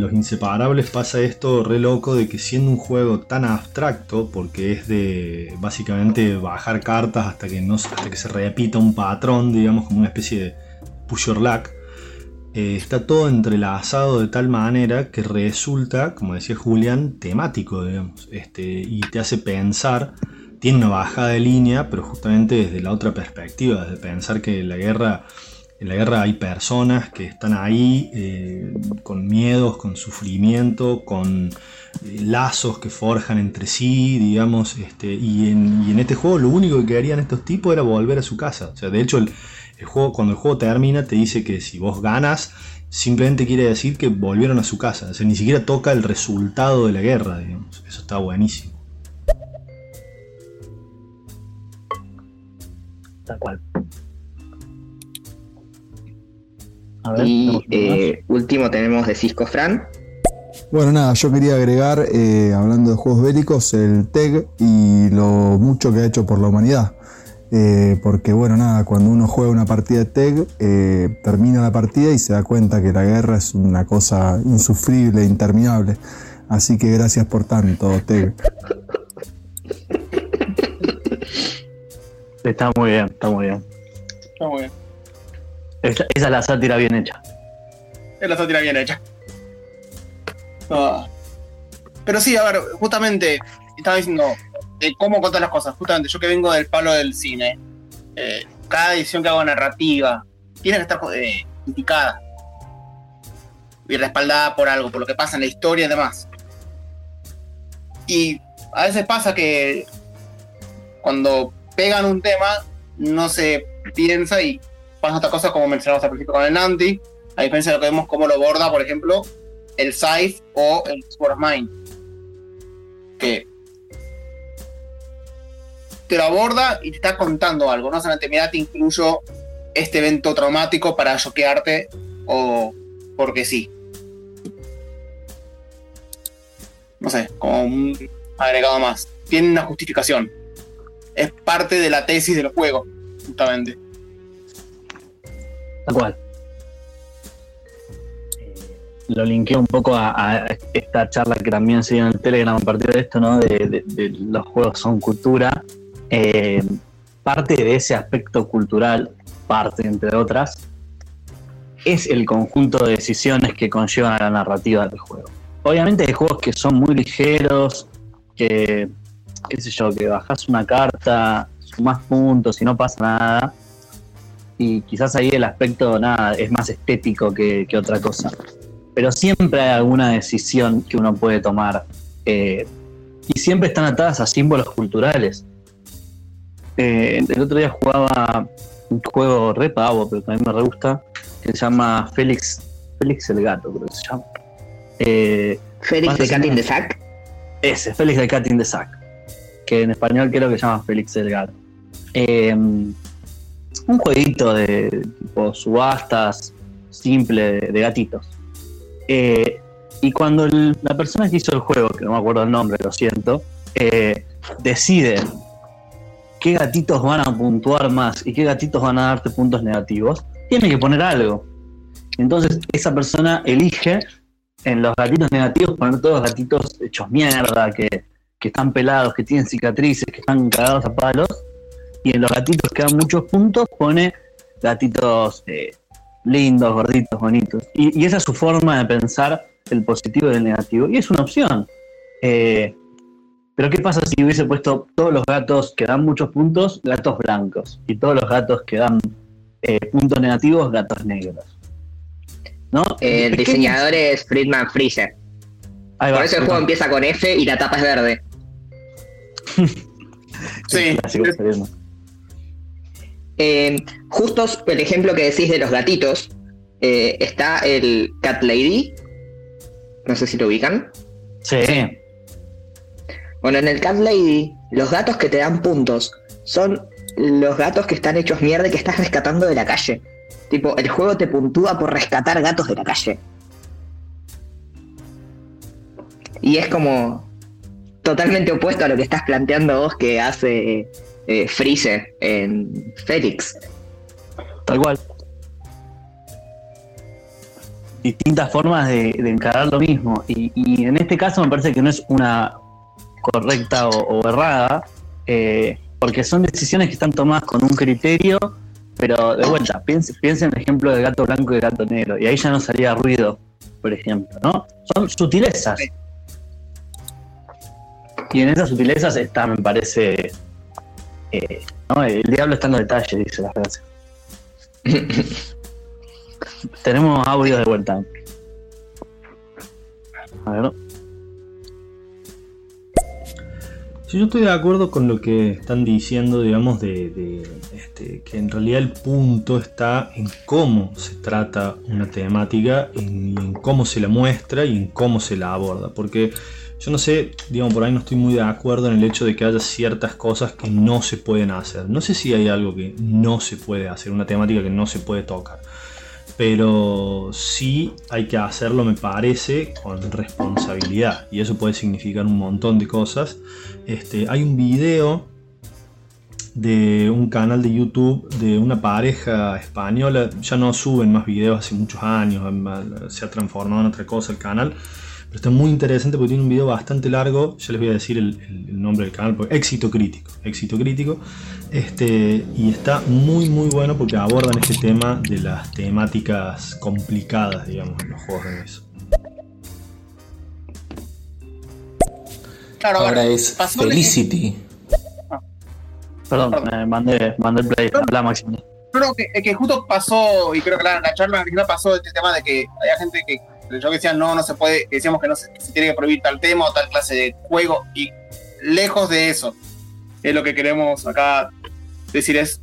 Speaker 6: los inseparables pasa esto re loco de que siendo un juego tan abstracto, porque es de básicamente bajar cartas hasta que, no, hasta que se repita un patrón, digamos como una especie de push luck, eh, está todo entrelazado de tal manera que resulta, como decía Julián, temático, digamos, este, y te hace pensar, tiene una bajada de línea, pero justamente desde la otra perspectiva, desde pensar que la guerra En la guerra hay personas que están ahí eh, con miedos, con sufrimiento, con eh, lazos que forjan entre sí, digamos, este, y, en, este juego lo único que querían estos tipos era volver a su casa. O sea, de hecho, el, juego, cuando el juego termina, te dice que si vos ganas, simplemente quiere decir que volvieron a su casa. O sea, ni siquiera toca el resultado de la guerra, digamos. Eso está buenísimo.
Speaker 4: Tal cual
Speaker 3: y eh, último tenemos de Cisco Fran.
Speaker 8: Bueno, nada, yo quería agregar, eh, hablando de juegos bélicos, el TEG y lo mucho que ha hecho por la humanidad. Eh, porque, bueno, nada, cuando uno juega una partida de TEG, termina la partida y se da cuenta que la guerra es una cosa insufrible, interminable. Así que gracias por tanto, TEG.
Speaker 4: Está muy bien, está muy bien.
Speaker 2: Está muy bien.
Speaker 4: Esa, es la sátira bien hecha.
Speaker 2: Es la sátira bien hecha. Ah. Pero sí, a ver, justamente, estaba diciendo de cómo contar las cosas. Justamente, yo que vengo del palo del cine, eh, cada edición que hago narrativa tiene que estar eh, indicada y respaldada por algo, por lo que pasa en la historia y demás. Y a veces pasa que cuando pegan un tema, no se piensa y pasa otra cosa como mencionamos al principio con el Nanti, a diferencia de lo que vemos cómo lo borda, por ejemplo, el Scythe o el Sword of Mine. Que te lo aborda y te está contando algo, no solamente mira, te incluyo este evento traumático para choquearte o porque sí. No sé, como un agregado más. Tiene una justificación. Es parte de la tesis del juego, justamente.
Speaker 4: Tal cual. Eh, lo linkeo un poco a, esta charla que también se dio en el Telegram a partir de esto, ¿no? De, los juegos son cultura. Eh, parte de ese aspecto cultural, parte entre otras, es el conjunto de decisiones que conllevan a la narrativa del juego. Obviamente hay juegos que son muy ligeros, que, qué sé yo, que bajas una carta, sumas puntos y no pasa nada y quizás ahí el aspecto nada es más estético que, otra cosa. Pero siempre hay alguna decisión que uno puede tomar eh, y siempre están atadas a símbolos culturales. Eh, el otro día jugaba un juego re pavo, pero también me re gusta, que se llama Félix, Félix el Gato, creo que se llama.
Speaker 3: Eh, Félix de Cat in the Sack.
Speaker 4: Ese, Félix de Cat in the Sack, que en español creo que se llama Félix el Gato un jueguito de tipo subastas simple de, gatitos. Eh, y cuando la persona que hizo el juego, que no me acuerdo el nombre, lo siento, eh, decide qué gatitos van a puntuar más y qué gatitos van a darte puntos negativos, tiene que poner algo. Entonces esa persona elige en los gatitos negativos poner todos los gatitos hechos mierda, que, que están pelados, que tienen cicatrices, que están cagados a palos, y en los gatitos que dan muchos puntos pone gatitos eh, lindos, gorditos, bonitos. Y, esa es su forma de pensar el positivo y el negativo. Y es una opción. Eh, pero ¿qué pasa si hubiese puesto todos los gatos que dan muchos puntos, gatos blancos? Y todos los gatos que dan eh, puntos negativos, gatos negros.
Speaker 3: ¿No? El diseñador es Friedman Freezer. Por eso el juego empieza con F y la tapa es verde. [laughs] [laughs]
Speaker 2: sí.
Speaker 3: Eh, justo el ejemplo que decís de los gatitos, eh, está el Cat Lady. No sé si lo ubican.
Speaker 4: Sí.
Speaker 3: Bueno, en el Cat Lady, los gatos que te dan puntos son los gatos que están hechos mierda y que estás rescatando de la calle. Tipo, el juego te puntúa por rescatar gatos de la calle. Y es como totalmente opuesto a lo que estás planteando vos que hace eh, Freezer en Félix.
Speaker 4: Tal cual. Distintas formas de, encarar lo mismo. Y, en este caso me parece que no es una correcta o, errada, eh, porque son decisiones que están tomadas con un criterio, pero de vuelta, piensen, piensen en el ejemplo de gato blanco y gato negro, y ahí ya no salía ruido, por ejemplo, ¿no? Son sutilezas. Y en esas sutilezas está, me parece, el diablo está en los detalles, dice la frase. [laughs] tenemos audio de vuelta. A ver.
Speaker 6: Sí, yo estoy de acuerdo con lo que están diciendo, digamos, de, de, este, que en realidad el punto está en cómo se trata una temática, en, en cómo se la muestra y en cómo se la aborda. Porque yo no sé, digamos, por ahí no estoy muy de acuerdo en el hecho de que haya ciertas cosas que no se pueden hacer. No sé si hay algo que no se puede hacer, una temática que no se puede tocar pero sí hay que hacerlo, me parece, con responsabilidad. Y eso puede significar un montón de cosas. Este, hay un video de un canal de YouTube de una pareja española. Ya no suben más videos hace muchos años, se ha transformado en otra cosa el canal pero está muy interesante porque tiene un video bastante largo. Ya les voy a decir el, nombre del canal, éxito crítico. Éxito crítico. Este, y está muy muy bueno porque abordan este tema de las temáticas complicadas, digamos, en los juegos de mesa.
Speaker 9: Claro, ahora es Felicity.
Speaker 4: Perdón, me mandé, mandé el play, habla Máximo.
Speaker 2: Creo que, que justo pasó, y creo que la, la charla original pasó este tema de que hay gente que yo que decía, no, no se puede, decíamos que no se, tiene que prohibir tal tema o tal clase de juego, y lejos de eso, es lo que queremos acá decir es,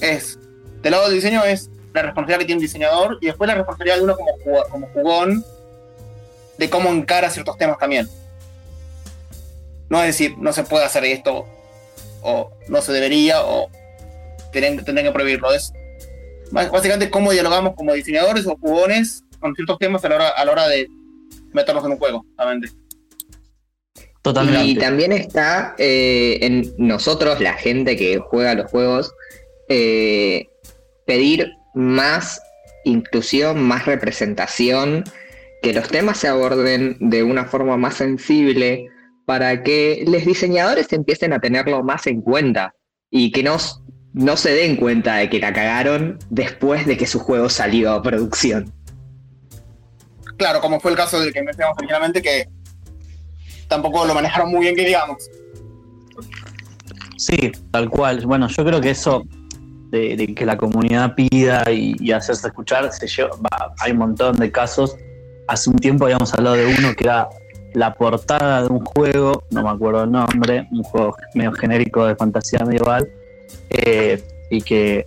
Speaker 2: es, del lado del diseño es la responsabilidad que tiene un diseñador y después la responsabilidad de uno como, como jugón de cómo encara ciertos temas también. No es decir, no se puede hacer esto, o no se debería, o tendrían, que prohibirlo. Es básicamente cómo dialogamos como diseñadores o jugones con ciertos temas a la hora, a la hora de meterlos en un juego, realmente.
Speaker 3: Totalmente. Y también está eh, en nosotros, la gente que juega los juegos, eh, pedir más inclusión, más representación, que los temas se aborden de una forma más sensible para que los diseñadores empiecen a tenerlo más en cuenta y que no, no se den cuenta de que la cagaron después de que su juego salió a producción
Speaker 2: claro, como fue el caso del que mencionamos originalmente, que tampoco lo manejaron muy bien, que digamos.
Speaker 4: Sí, tal cual. Bueno, yo creo que eso de, que la comunidad pida y, hacerse escuchar, se hay un montón de casos. Hace un tiempo habíamos hablado de uno que era la portada de un juego, no me acuerdo el nombre, un juego medio genérico de fantasía medieval, eh, y que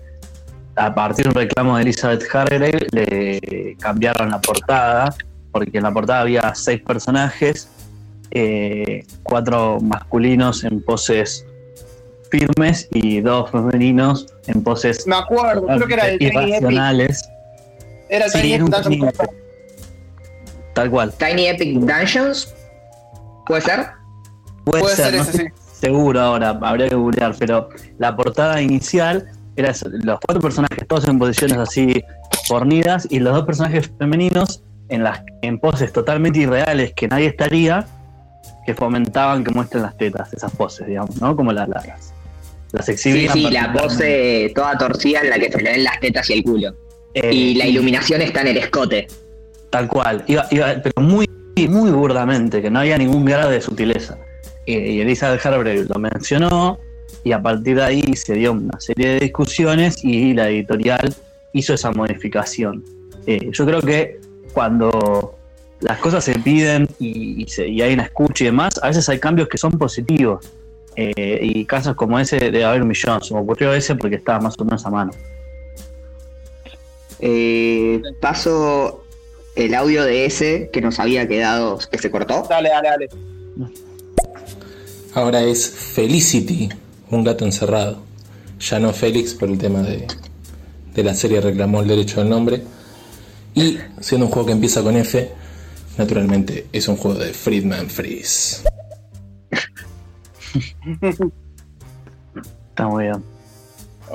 Speaker 4: a partir de un reclamo de Elizabeth Hargrave le cambiaron la portada, porque en la portada había seis personajes, eh, cuatro masculinos en poses firmes y dos femeninos en poses
Speaker 2: Me acuerdo, creo que era el
Speaker 4: irracionales.
Speaker 2: Era el Tiny Epic
Speaker 4: Tal cual.
Speaker 3: Tiny Epic Dungeons, ¿puede ser?
Speaker 4: Puede, ser, no seguro ahora, habría que googlear, pero la portada inicial era los cuatro personajes todos en posiciones así fornidas y los dos personajes femeninos en las en poses totalmente irreales que nadie estaría que fomentaban que muestren las tetas esas poses digamos no como las las, las exhibían
Speaker 3: sí sí la pose toda torcida en la que se le ven las tetas y el culo. Eh, y la iluminación está en el escote.
Speaker 4: Tal cual. Iba, pero muy muy burdamente que no había ningún grado de sutileza. Y Elizabeth Harvey lo mencionó y a partir de ahí se dio una serie de discusiones y la editorial hizo esa modificación. Eh, yo creo que cuando las cosas se piden y, hay una escucha y demás, a veces hay cambios que son positivos. Eh, y casos como ese de haber un millón, se me ocurrió ese porque estaba más o menos a mano.
Speaker 3: Eh, paso el audio de ese que nos había quedado, que se cortó.
Speaker 2: Dale, dale, dale.
Speaker 9: Ahora es Felicity un gato encerrado. Ya no Félix por el tema de, de la serie reclamó el derecho al nombre. Y siendo un juego que empieza con F, naturalmente es un juego de Friedman Freeze.
Speaker 4: Está muy bien.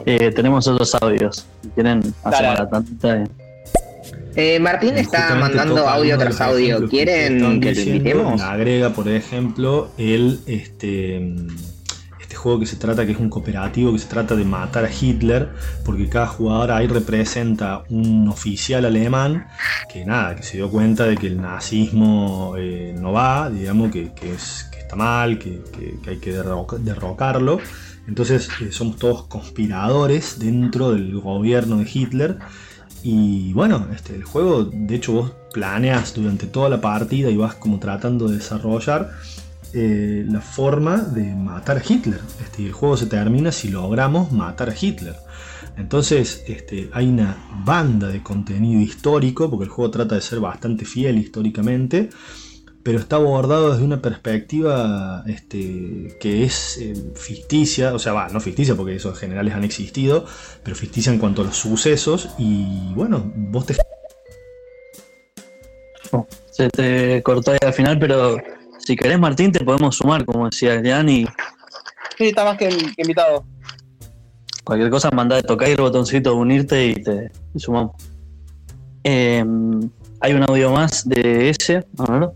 Speaker 4: Eh, tenemos otros audios. ¿Quieren hacer la?
Speaker 3: Eh, Martín está mandando audio tras audio. ¿Quieren que, lo invitemos?
Speaker 6: Agrega, por ejemplo, el este juego que se trata, que es un cooperativo, que se trata de matar a Hitler, porque cada jugador ahí representa un oficial alemán que nada, que se dio cuenta de que el nazismo eh, no va, digamos, que, es, que está mal, que, hay que derrocarlo. Entonces eh, somos todos conspiradores dentro del gobierno de Hitler Y bueno, este, el juego, de hecho, vos planeas durante toda la partida y vas como tratando de desarrollar eh, la forma de matar a Hitler. Este, el juego se termina si logramos matar a Hitler. Entonces este, hay una banda de contenido histórico, porque el juego trata de ser bastante fiel históricamente, pero está abordado desde una perspectiva este, que es eh, ficticia, o sea, va, no ficticia porque esos generales han existido, pero ficticia en cuanto a los sucesos y bueno, vos te...
Speaker 4: Oh, se te cortó ahí al final, pero si querés Martín te podemos sumar, como decía Elian, y...
Speaker 2: Sí, está más que invitado.
Speaker 4: Cualquier cosa, manda de tocar el botoncito de unirte y te sumamos. Em, hay un audio más de ese, a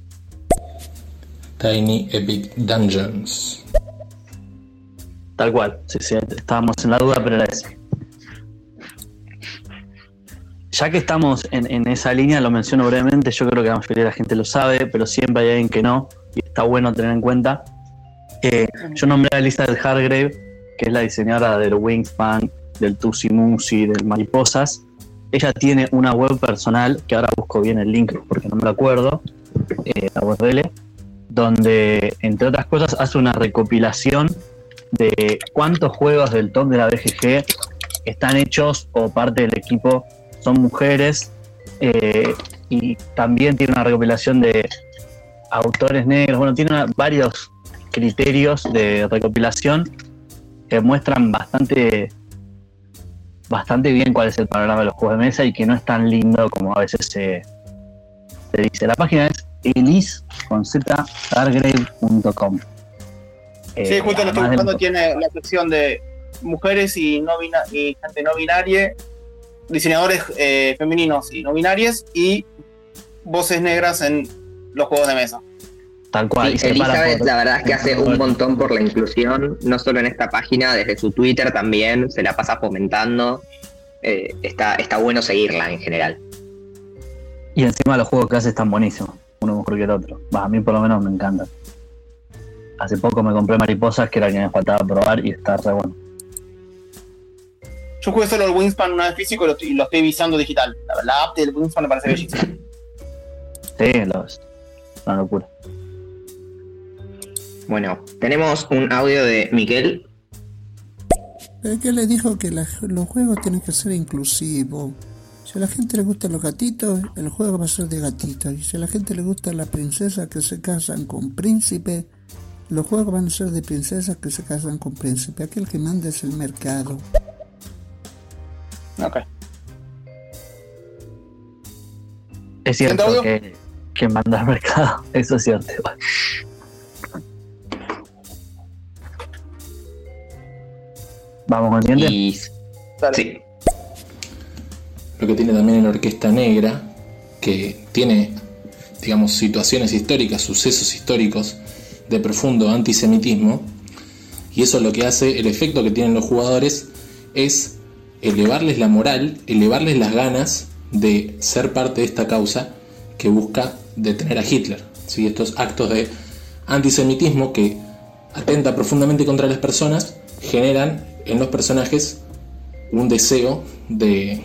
Speaker 9: Tiny Epic Dungeons.
Speaker 4: Tal cual, sí, sí, estábamos en la duda, pero era ese. Ya que estamos en, esa línea, lo menciono brevemente, yo creo que la mayoría de la gente lo sabe, pero siempre hay alguien que no, y está bueno tener en cuenta. Eh, yo nombré a Elizabeth Hargrave que es la diseñadora del Wingspan, del Tusi Musi, del Mariposas. Ella tiene una web personal, que ahora busco bien el link porque no me lo acuerdo, eh, la web de donde, entre otras cosas, hace una recopilación de cuántos juegos del top de la BGG están hechos o parte del equipo son mujeres. Eh, y también tiene una recopilación de autores negros. Bueno, tiene varios criterios de recopilación que muestran bastante bastante bien cuál es el panorama de los juegos de mesa y que no es tan lindo como a veces se, dice. La página es.
Speaker 2: Eh, sí, justo lo estoy buscando, tiene la sección de mujeres y, no y gente no binaria, diseñadores eh, femeninos y no binarias y voces negras en los juegos de mesa.
Speaker 3: Tal cual. Elizabeth, la verdad es que hace un montón por la inclusión, no solo en esta página, desde su Twitter también, se la pasa fomentando. Eh, está, está bueno seguirla en general.
Speaker 4: Y encima los juegos que hace están buenísimos, uno mejor que el otro. a mí por lo menos me encanta. Hace poco me compré Mariposas, que era el que me faltaba probar, y está re bueno.
Speaker 2: Yo jugué solo el Wingspan una vez físico y lo, estoy visando digital. La, app del Wingspan me parece bellísima.
Speaker 4: Sí, los, una locura.
Speaker 3: Bueno, tenemos un audio de Miguel.
Speaker 10: que le dijo que los juegos tienen que ser inclusivos. Si a la gente le gustan los gatitos, el juego va a ser de gatitos. Y si a la gente le gustan las princesas que se casan con príncipe, los juegos van a ser de princesas que se casan con príncipe. Aquel que manda es el mercado.
Speaker 2: Ok.
Speaker 4: Es cierto que, que manda el mercado. [laughs] Eso es cierto. Vamos con el
Speaker 3: Sí.
Speaker 9: Lo que tiene también en Orquesta Negra, que tiene, digamos, situaciones históricas, sucesos históricos de profundo antisemitismo, y eso lo que hace, el efecto que tienen los jugadores es elevarles la moral, elevarles las ganas de ser parte de esta causa que busca detener a Hitler. ¿sí? Estos actos de antisemitismo que atenta profundamente contra las personas generan en los personajes un deseo de,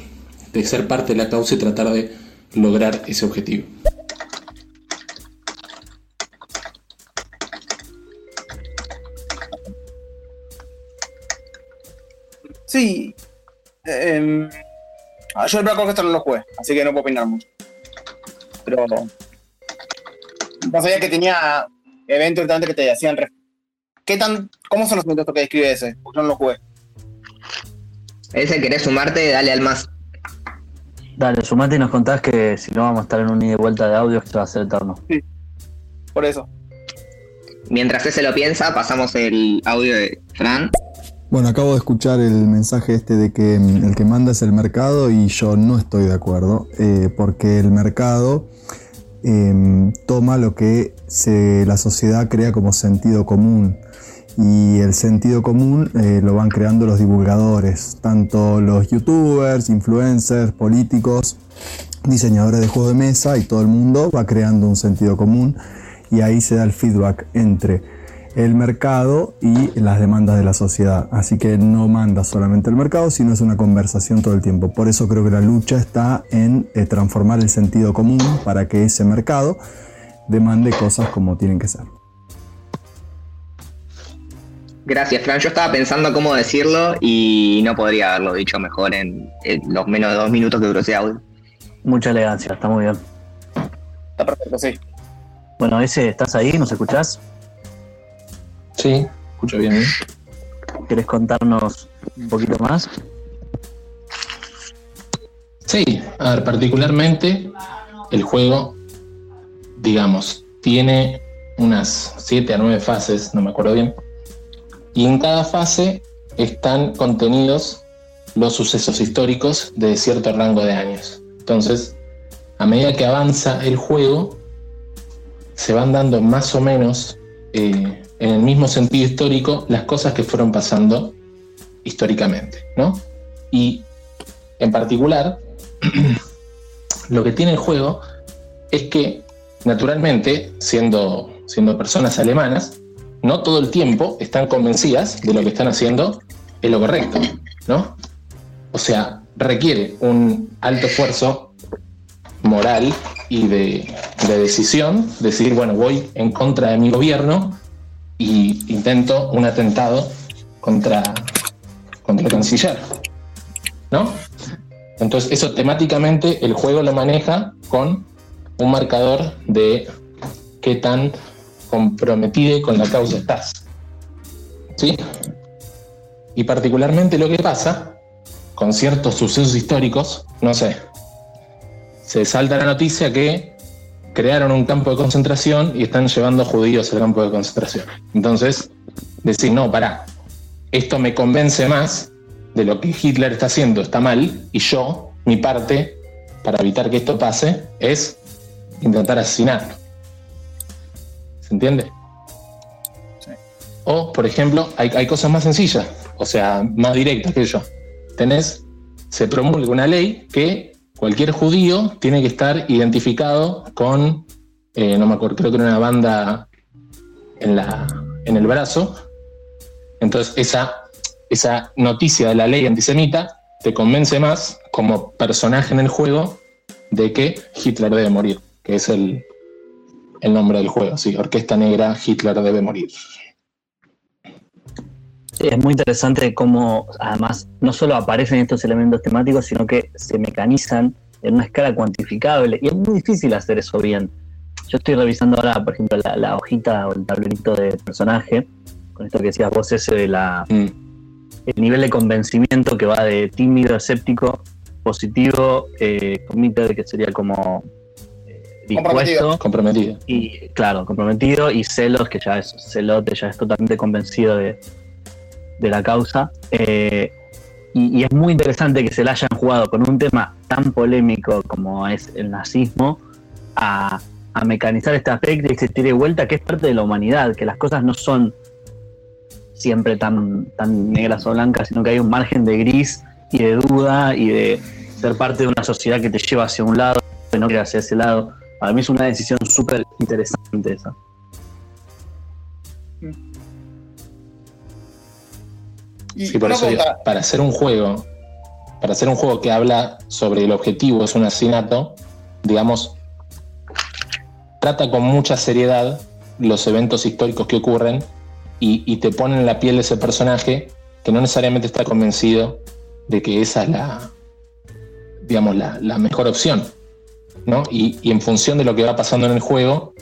Speaker 9: ser parte de la causa y tratar de lograr ese objetivo.
Speaker 2: Sí. Em, ah, yo el Black Orchestra no lo jugué, así que no puedo opinar mucho. Pero. No sabía que tenía eventos que te hacían. ¿Qué tan, ¿Cómo son los eventos que describe ese? Porque yo no lo jugué.
Speaker 3: Ese querés sumarte, dale al más.
Speaker 4: Dale, sumate y nos contás que si no vamos a estar en un ida y vuelta de audio, esto va a ser eterno.
Speaker 2: Sí, por eso.
Speaker 3: Mientras ese lo piensa, pasamos el audio de Fran.
Speaker 8: Bueno, acabo de escuchar el mensaje este de que mm, el que manda es el mercado y yo no estoy de acuerdo, eh, porque el mercado em, toma lo que la sociedad crea como sentido común. Y el sentido común eh, lo van creando los divulgadores, tanto los youtubers, influencers, políticos, diseñadores de juegos de mesa y todo el mundo va creando un sentido común y ahí se da el feedback entre el mercado y las demandas de la sociedad. Así que no manda solamente el mercado, sino es una conversación todo el tiempo. Por eso creo que la lucha está en eh, transformar el sentido común para que ese mercado demande cosas como tienen que ser.
Speaker 3: Gracias, Fran. Yo estaba pensando cómo decirlo y no podría haberlo dicho mejor en, los menos de dos minutos que duró ese audio.
Speaker 4: Mucha elegancia, está muy bien.
Speaker 2: Está perfecto, sí.
Speaker 4: Bueno, ese, ¿estás ahí? ¿Nos escuchás?
Speaker 9: Sí, escucho bien. ¿eh?
Speaker 4: ¿Querés contarnos un poquito más?
Speaker 9: Sí, a ver, particularmente el juego, digamos, tiene unas 7 a 9 fases, no me acuerdo bien, y en cada fase están contenidos los sucesos históricos de cierto rango de años. Entonces, a medida que avanza el juego, se van dando más o menos eh, en el mismo sentido histórico las cosas que fueron pasando históricamente, ¿no? Y en particular, [clears throat] lo que tiene el juego es que, naturalmente, siendo, siendo personas alemanas, no todo el tiempo están convencidas de lo que están haciendo es lo correcto, ¿no? O sea, requiere un alto esfuerzo moral y de, de decisión, decir, bueno, voy en contra de mi gobierno y intento un atentado contra, contra el canciller. ¿No? Entonces, eso temáticamente el juego lo maneja con un marcador de qué tan comprometido con la causa estás. ¿Sí? Y particularmente lo que pasa con ciertos sucesos históricos, no sé, se salta la noticia que crearon un campo de concentración y están llevando judíos al campo de concentración. Entonces, decir, no, pará, esto me convence más de lo que Hitler está haciendo, está mal, y yo, mi parte, para evitar que esto pase, es intentar asesinarlo. ¿Se entiende? O, por ejemplo, hay, hay, cosas más sencillas, o sea, más directas que yo. Tenés, se promulga una ley que cualquier judío tiene que estar identificado con, eh, no me acuerdo, creo que era una banda en, la, en el brazo. Entonces esa, esa noticia de la ley antisemita te convence más como personaje en el juego de que Hitler debe morir, que es el, el nombre del juego, sí, Orquesta Negra, Hitler debe morir.
Speaker 4: Es muy interesante cómo, además, no solo aparecen estos elementos temáticos, sino que se mecanizan en una escala cuantificable. Y es muy difícil hacer eso bien. Yo estoy revisando ahora, por ejemplo, la, hojita o el tablerito de personaje, con esto que decías vos, ese de la. Mm. El nivel de convencimiento que va de tímido, escéptico, positivo, eh, que sería como eh, dispuesto.
Speaker 9: Comprometido.
Speaker 4: Y claro, comprometido. Y celos, que ya es celote, ya es totalmente convencido de, de la causa. Eh, y, es muy interesante que se la hayan jugado con un tema tan polémico como es el nazismo a, mecanizar este aspecto y se tire vuelta, que es parte de la humanidad, que las cosas no son siempre tan, tan negras o blancas, sino que hay un margen de gris y de duda y de ser parte de una sociedad que te lleva hacia un lado y no que hacia ese lado. Para mí es una decisión súper interesante esa.
Speaker 9: Sí, por eso para hacer un juego, para hacer un juego que habla sobre el objetivo, es un asesinato, digamos, trata con mucha seriedad los eventos históricos que ocurren y, te pone en la piel de ese personaje que no necesariamente está convencido de que esa es la, digamos, la, mejor opción. ¿no? Y, y, en función de lo que va pasando en el juego,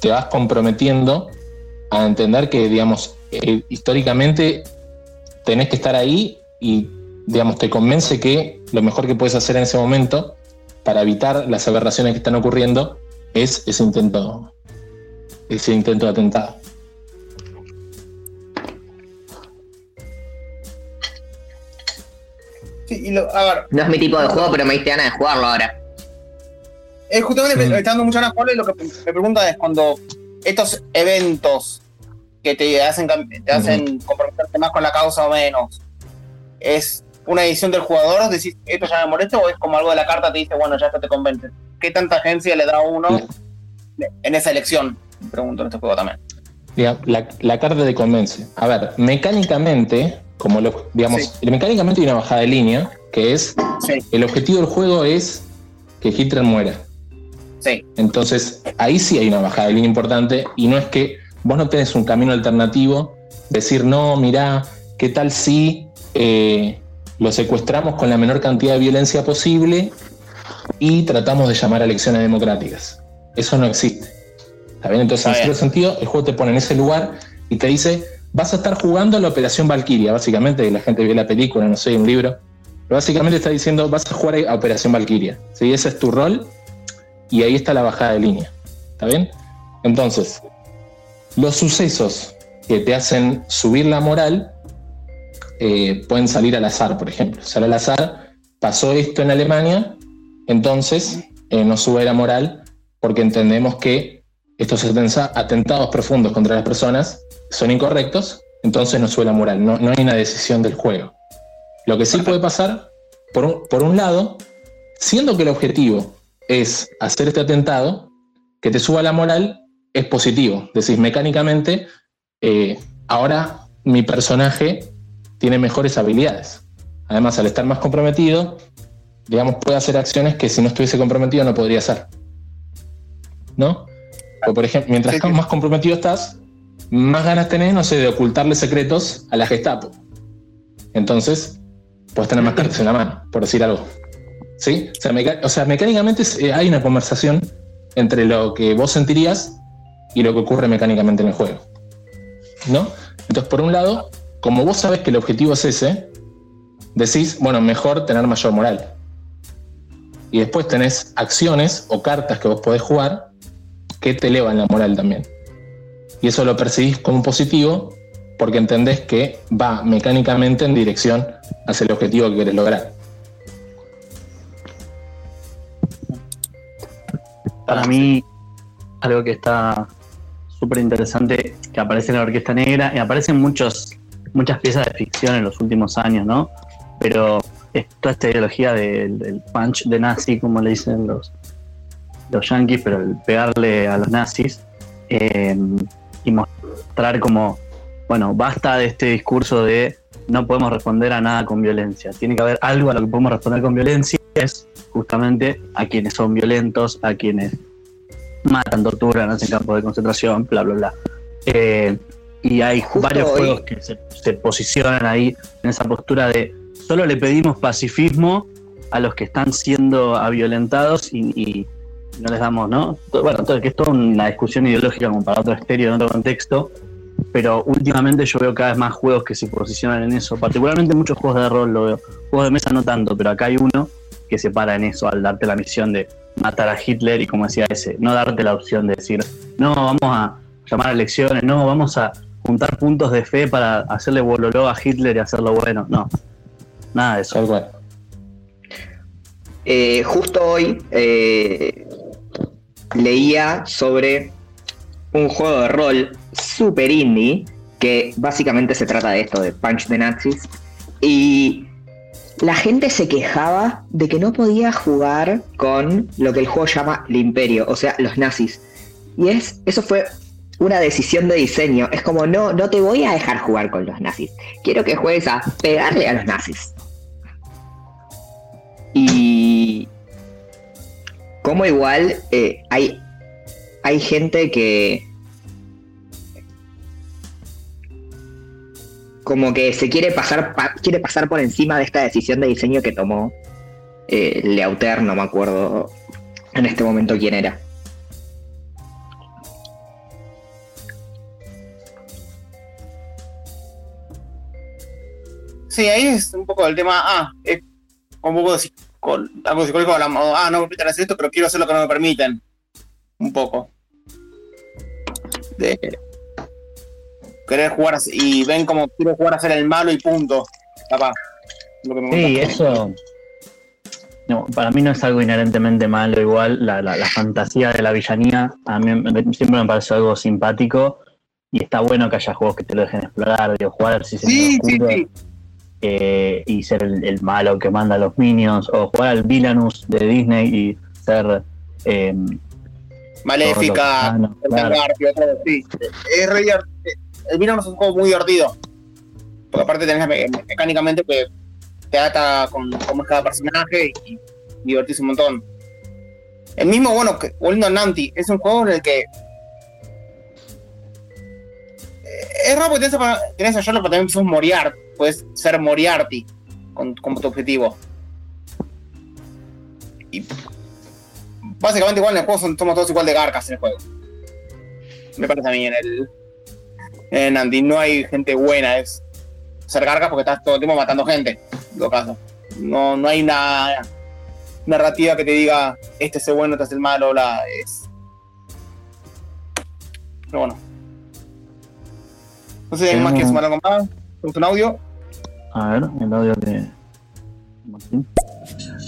Speaker 9: te vas comprometiendo a entender que, digamos, eh, históricamente tenés que estar ahí y, digamos, te convence que lo mejor que puedes hacer en ese momento para evitar las aberraciones que están ocurriendo es ese intento, ese intento de atentado.
Speaker 2: Sí, y lo, a ver,
Speaker 3: no es mi tipo de juego, pero me diste ganas de jugarlo ahora.
Speaker 2: Es justamente me está dando muchas ganas de jugarlo y lo que me pregunta es cuando estos eventos que te hacen, te hacen comprometerte más con la causa o menos. ¿Es una edición del jugador? ¿Decís esto ya me molesta o es como algo de la carta te dice, bueno, ya esto te convence? ¿Qué tanta agencia le da a uno en esa elección? Pregunto en este juego también.
Speaker 9: la, la carta te convence. A ver, mecánicamente, como lo, digamos, mecánicamente hay una bajada de línea, que es el objetivo del juego es que Hitler muera.
Speaker 2: Sí.
Speaker 9: Entonces, ahí sí hay una bajada de línea importante y no es que vos no tenés un camino alternativo, decir, no, mirá, ¿qué tal si eh, lo secuestramos con la menor cantidad de violencia posible y tratamos de llamar a elecciones democráticas? Eso no existe. ¿Está bien? Entonces, en cierto sentido, el juego te pone en ese lugar y te dice, vas a estar jugando la Operación Valkyria, básicamente, la gente vio la película, no sé, un libro. Pero básicamente está diciendo, vas a jugar a Operación Valkyria. ¿sí? Ese es tu rol y ahí está la bajada de línea. ¿Está bien? Entonces, los sucesos que te hacen subir la moral eh, pueden salir al azar, por ejemplo. Sale al azar, pasó esto en Alemania, entonces eh, nos sube la moral porque entendemos que estos atentados profundos contra las personas son incorrectos, entonces nos sube la moral. No, hay una decisión del juego. Lo que sí puede pasar, por por un lado, siendo que el objetivo es hacer este atentado, que te suba la moral es positivo. Decís, mecánicamente, eh, ahora mi personaje tiene mejores habilidades. Además, al estar más comprometido, digamos, puede hacer acciones que si no estuviese comprometido no podría hacer. ¿No? O por ejemplo, mientras más comprometido estás, más ganas tenés, no sé, de ocultarle secretos a la Gestapo. Entonces, puedes tener más cartas en la mano, por decir algo. ¿Sí? O sea, mecánicamente eh, hay una conversación entre lo que vos sentirías y lo que ocurre mecánicamente en el juego. ¿No? Entonces, por un lado, como vos sabes que el objetivo es ese, decís, bueno, mejor tener mayor moral. Y después tenés acciones o cartas que vos podés jugar que te elevan la moral también. Y eso lo percibís como positivo porque entendés que va mecánicamente en dirección hacia el objetivo que querés lograr.
Speaker 4: Para mí, algo que está súper interesante, que aparece en la Orquesta Negra, y aparecen muchos, muchas piezas de ficción en los últimos años, ¿no? Pero toda esta ideología del, punch de nazi, como le dicen los, los yankees, pero el pegarle a los nazis, eh, y mostrar como, bueno, basta de este discurso de no podemos responder a nada con violencia. Tiene que haber algo a lo que podemos responder con violencia, es justamente a quienes son violentos, a quienes matan, torturan, hacen campos de concentración, bla, bla, bla. Eh, y hay varios juegos que se, posicionan ahí en esa postura de solo le pedimos pacifismo a los que están siendo violentados y, no les damos, ¿no? Bueno, que es toda una discusión ideológica como para otro estéreo en otro contexto, pero últimamente yo veo cada vez más juegos que se posicionan en eso, particularmente muchos juegos de rol lo veo, juegos de mesa no tanto, pero acá hay uno que se para en eso al darte la misión de matar a Hitler y como decía ese, no darte la opción de decir, no, vamos a llamar a elecciones, no, vamos a juntar puntos de fe para hacerle bololó a Hitler y hacerlo bueno, no, nada de eso.
Speaker 3: Eh, justo hoy eh, leía sobre un juego de rol super indie que básicamente se trata de esto, de Punch the Nazis. Y la gente se quejaba de que no podía jugar con lo que el juego llama el imperio, o sea, los nazis. Y es, eso fue una decisión de diseño. Es como, no, no te voy a dejar jugar con los nazis. Quiero que juegues a pegarle a los nazis. Y como igual eh, hay, hay gente que como que se quiere pasar, quiere pasar por encima de esta decisión de diseño que tomó eh, Leauter, no me acuerdo en este momento quién era.
Speaker 2: Sí, ahí es un poco el tema, ah, es un poco de, algo psicológico, ah, no me permiten hacer esto, pero quiero hacer lo que no me permiten. Un poco. De, querer jugar y ven como quiero jugar a ser el malo y punto.
Speaker 4: sí, eso. No, para mí no es algo inherentemente malo, igual la, fantasía de la villanía a mí siempre me parece algo simpático y está bueno que haya juegos que te lo dejen explorar, digo, jugar si se sí, eh, y ser el, malo que manda a los minions, o jugar al Villainous de Disney y ser eh,
Speaker 2: Maléfica,
Speaker 4: Ah, no, claro.
Speaker 2: Todo, sí. Es re El Mirror es un juego muy divertido. Porque aparte tenés me- mecánicamente que te ata con cómo es cada personaje y divertís un montón. El mismo, bueno, volviendo a Nanti, es un juego en el que. eh, Es raro porque tenés a, tenés a Sherlock, pero también sos Moriarty. Puedes ser Moriarty con, como tu objetivo. Y básicamente igual en el juego somos todos igual de garcas en el juego. Me parece a mí en el. En Andy no hay gente buena, es ser garcas porque estás todo el tiempo matando gente, en todo caso. No, no hay una narrativa que te diga este es el bueno, este es el malo, la es. Pero bueno. No sé si hay más que sumar algo más. ¿Tenemos un audio?
Speaker 4: A ver, el audio de Martín.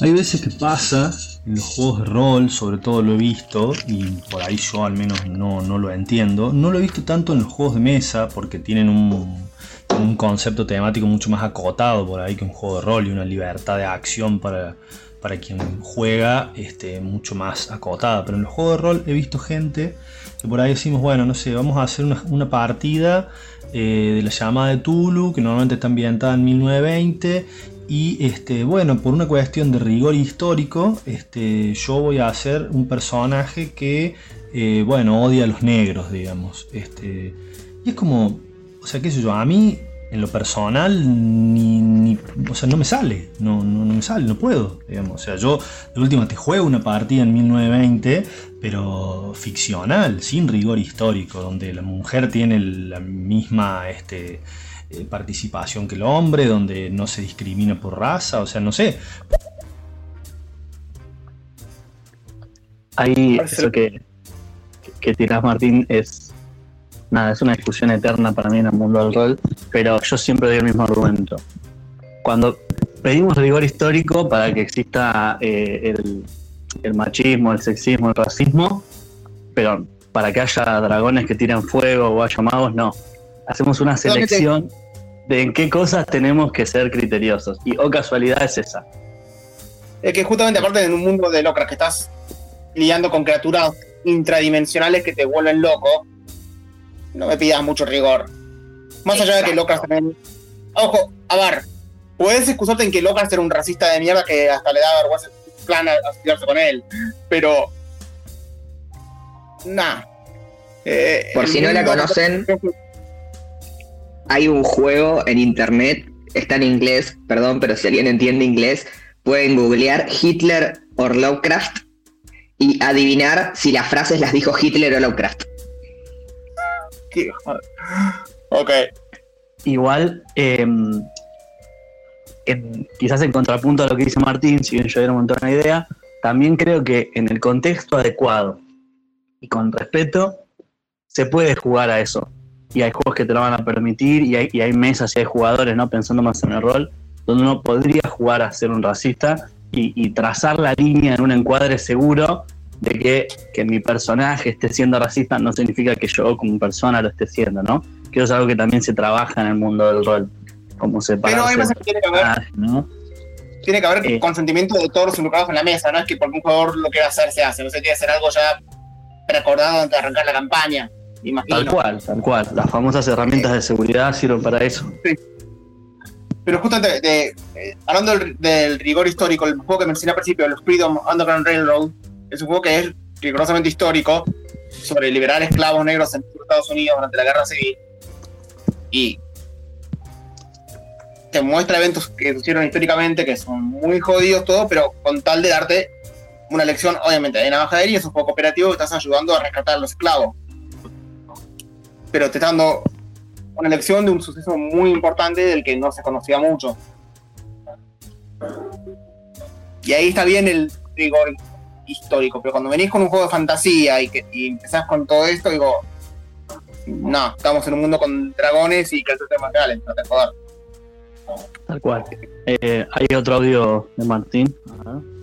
Speaker 6: Hay veces que pasa en los juegos de rol, sobre todo lo he visto, y por ahí yo al menos no, no lo entiendo. No lo he visto tanto en los juegos de mesa, porque tienen un, un concepto temático mucho más acotado por ahí que un juego de rol y una libertad de acción para, para quien juega este, mucho más acotada. Pero en los juegos de rol he visto gente que por ahí decimos, bueno, no sé, vamos a hacer una, partida eh, de la llamada de Tulu, que normalmente está ambientada en 1920. Y este, bueno, por una cuestión de rigor histórico, este, yo voy a hacer un personaje que, eh, bueno, odia a los negros, digamos. Este, y es como, o sea, qué sé yo, a mí en lo personal ni, o sea, no me sale, no, no, no me sale, no puedo, digamos. O sea, yo de última te juego una partida en 1920, pero ficcional, sin rigor histórico, donde la mujer tiene la misma este, eh, participación que el hombre, donde no se discrimina por raza, o sea, no sé.
Speaker 4: Ahí eso que, que tirás Martín es nada, es una discusión eterna para mí en el mundo del rol, pero yo siempre doy el mismo argumento. Cuando pedimos rigor histórico para que exista eh, el, el machismo, el sexismo, el racismo, pero para que haya dragones que tiren fuego o haya magos, no. Hacemos una
Speaker 2: Solamente-
Speaker 4: selección de en qué cosas tenemos que ser criteriosos. Y o casualidad es esa.
Speaker 2: Es que justamente aparte en un mundo de locras que estás lidiando con criaturas intradimensionales que te vuelven loco, no me pidas mucho rigor. Más allá de que Locras también. Ojo, a ver, puedes excusarte en que Locras era un racista de mierda que hasta le da vergüenza en plan a asociarse con él, pero. Nah. Eh,
Speaker 3: Por si no la conocen, hay un juego en internet, está en inglés, perdón, pero si alguien entiende inglés, pueden googlear Hitler o Lovecraft y adivinar si las frases las dijo Hitler o Lovecraft.
Speaker 2: Qué- Ok.
Speaker 4: Igual, eh, en- quizás en contrapunto a lo que dice Martín, si bien yo era un montón de idea, también creo que en el contexto adecuado y con respeto se puede jugar a eso. Y hay juegos que te lo van a permitir y hay, y hay mesas y hay jugadores, ¿no? Pensando más en el rol, donde uno podría jugar a ser un racista y, y trazar la línea en un encuadre seguro de que, que mi personaje esté siendo racista no significa que yo como persona lo esté siendo, ¿no? Que eso es algo que también se trabaja en el mundo del rol, como separarse.
Speaker 2: Pero hay que tiene que haber,
Speaker 4: ¿no?
Speaker 2: tiene que haber
Speaker 4: Eh.
Speaker 2: consentimiento de todos los involucrados en la mesa, no es que porque un jugador lo quiera hacer, se hace. No se tiene que hacer algo ya preacordado antes de arrancar la campaña. Imagino.
Speaker 4: Tal cual, tal cual. Las famosas herramientas de seguridad sirven para eso.
Speaker 2: Pero justamente, de- eh, hablando del, del rigor histórico, el juego que mencioné al principio, el Freedom Underground Railroad, es un juego que es rigurosamente histórico sobre liberar esclavos negros en Estados Unidos durante la Guerra Civil. Y te muestra eventos que sucedieron históricamente que son muy jodidos todo, pero con tal de darte una lección, obviamente, de navaja y es un juego cooperativo que estás ayudando a rescatar a los esclavos. Pero te está dando una lección de un suceso muy importante del que no se conocía mucho. Y ahí está bien el rigor histórico, pero cuando venís con un juego de fantasía y que y empezás con todo esto, digo, no, estamos en un mundo con dragones y criaturas más reales, no te jodas.
Speaker 4: Tal cual. Eh, hay otro audio de Martín. A ver.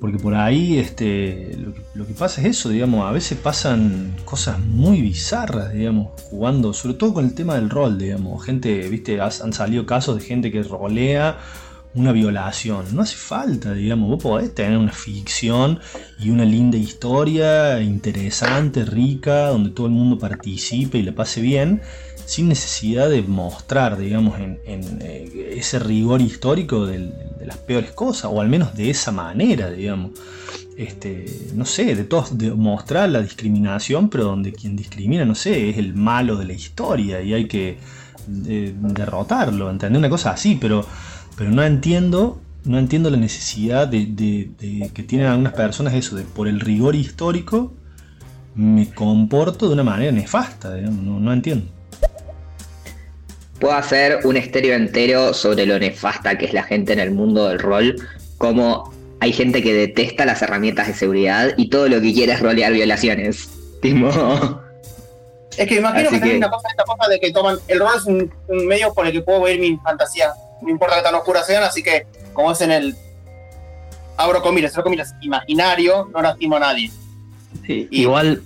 Speaker 6: Porque por ahí este, lo, que, pasa es eso, digamos, a veces pasan cosas muy bizarras, digamos, jugando, sobre todo con el tema del rol, digamos. Gente, viste, han salido casos de gente que rolea una violación. No hace falta, digamos, vos podés tener una ficción y una linda historia, interesante, rica, donde todo el mundo participe y le pase bien, sin necesidad de mostrar, digamos, en, eh, ese rigor histórico de las peores cosas, o al menos de esa manera, digamos. Este, no sé, de todos, mostrar la discriminación, pero donde quien discrimina, no sé, es el malo de la historia y hay que eh, derrotarlo, entender una cosa así, pero pero no entiendo, no entiendo la necesidad de, que tienen algunas personas eso, de por el rigor histórico me comporto de una manera nefasta, no, entiendo.
Speaker 3: Puedo hacer un estéreo entero sobre lo nefasta que es la gente en el mundo del rol, como hay gente que detesta las herramientas de seguridad y todo lo que quiere es rolear violaciones. [laughs]
Speaker 2: Es que imagino que, que... una cosa, esta cosa de que toman. El rol es un, un medio por el que puedo ver mi fantasía no importa que tan oscuras sean, así que como es en el abro comillas, abro comillas, imaginario, no lastimo a nadie.
Speaker 4: Sí, igual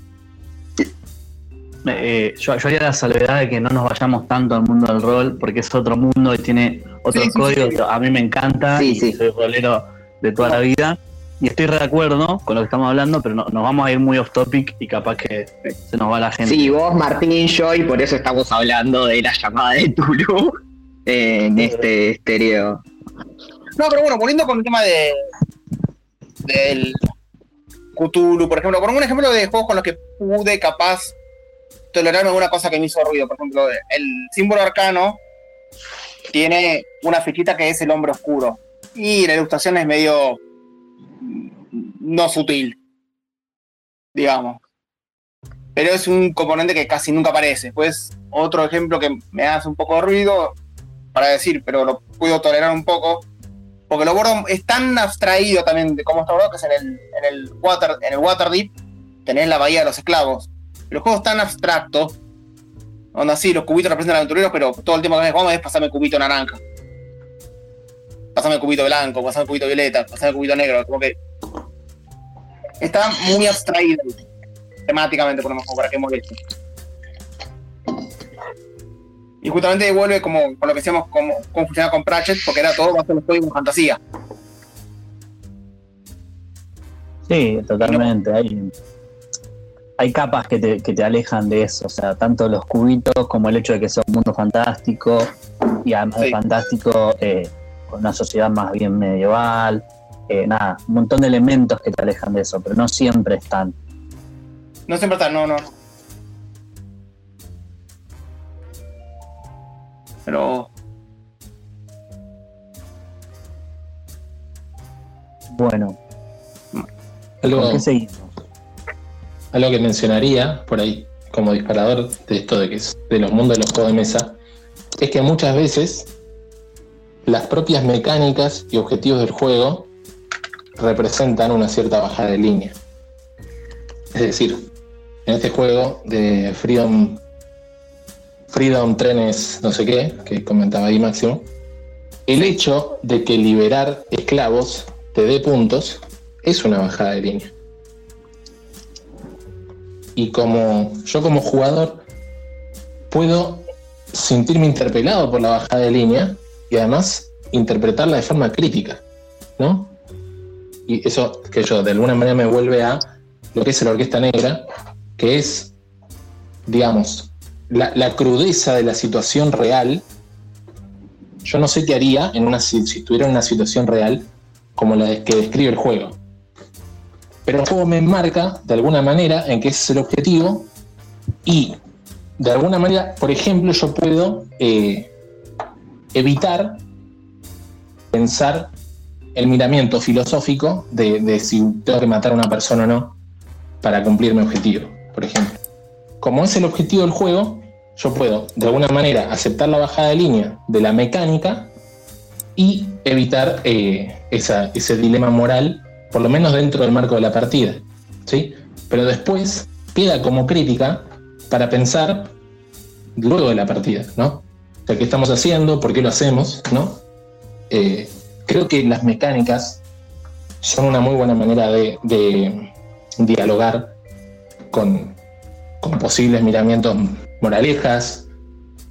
Speaker 4: eh, yo, haría la salvedad de que no nos vayamos tanto al mundo del rol, porque es otro mundo y tiene otros códigos. a mí me encanta y soy rolero de toda la vida. Y estoy de acuerdo con lo que estamos hablando, pero nos vamos a ir muy off topic y capaz que se nos va la gente.
Speaker 3: Sí, vos, Martín, yo, y por eso estamos hablando de la llamada de Tulu en este estéreo.
Speaker 2: No, pero bueno, poniendo con el tema de del Cthulhu, por ejemplo, por un ejemplo de juegos con los que pude capaz tolerar alguna cosa que me hizo ruido. Por ejemplo, el símbolo arcano tiene una fichita que es el hombre oscuro. Y la ilustración es medio no sutil, digamos. Pero es un componente que casi nunca aparece. Pues otro ejemplo que me hace un poco de ruido para decir, pero lo puedo tolerar un poco, porque lo bordo es tan abstraído también de cómo está bordado que es en el, en el, water, en el Waterdeep, tenés la bahía de los esclavos. El juego es tan abstracto, donde así los cubitos representan aventureros, pero todo el tiempo que me jugando es pasarme el cubito naranja. Pasame el cubito blanco, pasame el cubito violeta, pasame el cubito negro, como que está muy abstraído temáticamente, por lo mejor, para que moleste. Y justamente vuelve como con lo que decíamos, como, cómo funcionaba con Pratchett, porque era todo bajo los códigos de fantasía.
Speaker 4: Sí, totalmente. Hay, hay capas que te, que te alejan de eso, o sea, tanto los cubitos como el hecho de que sea un mundo fantástico y además fantástico eh, con una sociedad más bien medieval. Eh, nada, un montón de elementos que te alejan de eso, pero no siempre están.
Speaker 2: No siempre están, no, no. Pero.
Speaker 4: Bueno.
Speaker 9: Algo, algo que mencionaría por ahí como disparador de esto de que es de los mundos de los juegos de mesa es que muchas veces las propias mecánicas y objetivos del juego representan una cierta bajada de línea. Es decir, en este juego de Freedom Freedom Trenes, no sé qué, que comentaba ahí Máximo, el hecho de que liberar esclavos te dé puntos es una bajada de línea. Y como yo como jugador puedo sentirme interpelado por la bajada de línea y además interpretarla de forma crítica, ¿no? Y eso que yo de alguna manera me vuelve a lo que es la orquesta negra, que es, digamos, la, crudeza de la situación real, yo no sé qué haría en una, si, estuviera en una situación real como la que describe el juego. Pero el juego me enmarca de alguna manera en que ese es el objetivo y de alguna manera, por ejemplo, yo puedo eh, evitar pensar el miramiento filosófico de, si tengo que matar a una persona o no para cumplir mi objetivo, por ejemplo. Como es el objetivo del juego, yo puedo de alguna manera aceptar la bajada de línea de la mecánica y evitar eh, ese dilema moral, por lo menos dentro del marco de la partida. ¿sí? Pero después queda como crítica para pensar luego de la partida, ¿no? O sea, ¿qué estamos haciendo? ¿Por qué lo hacemos? ¿no? Eh, creo que las mecánicas son una muy buena manera de, dialogar con, posibles miramientos moralejas,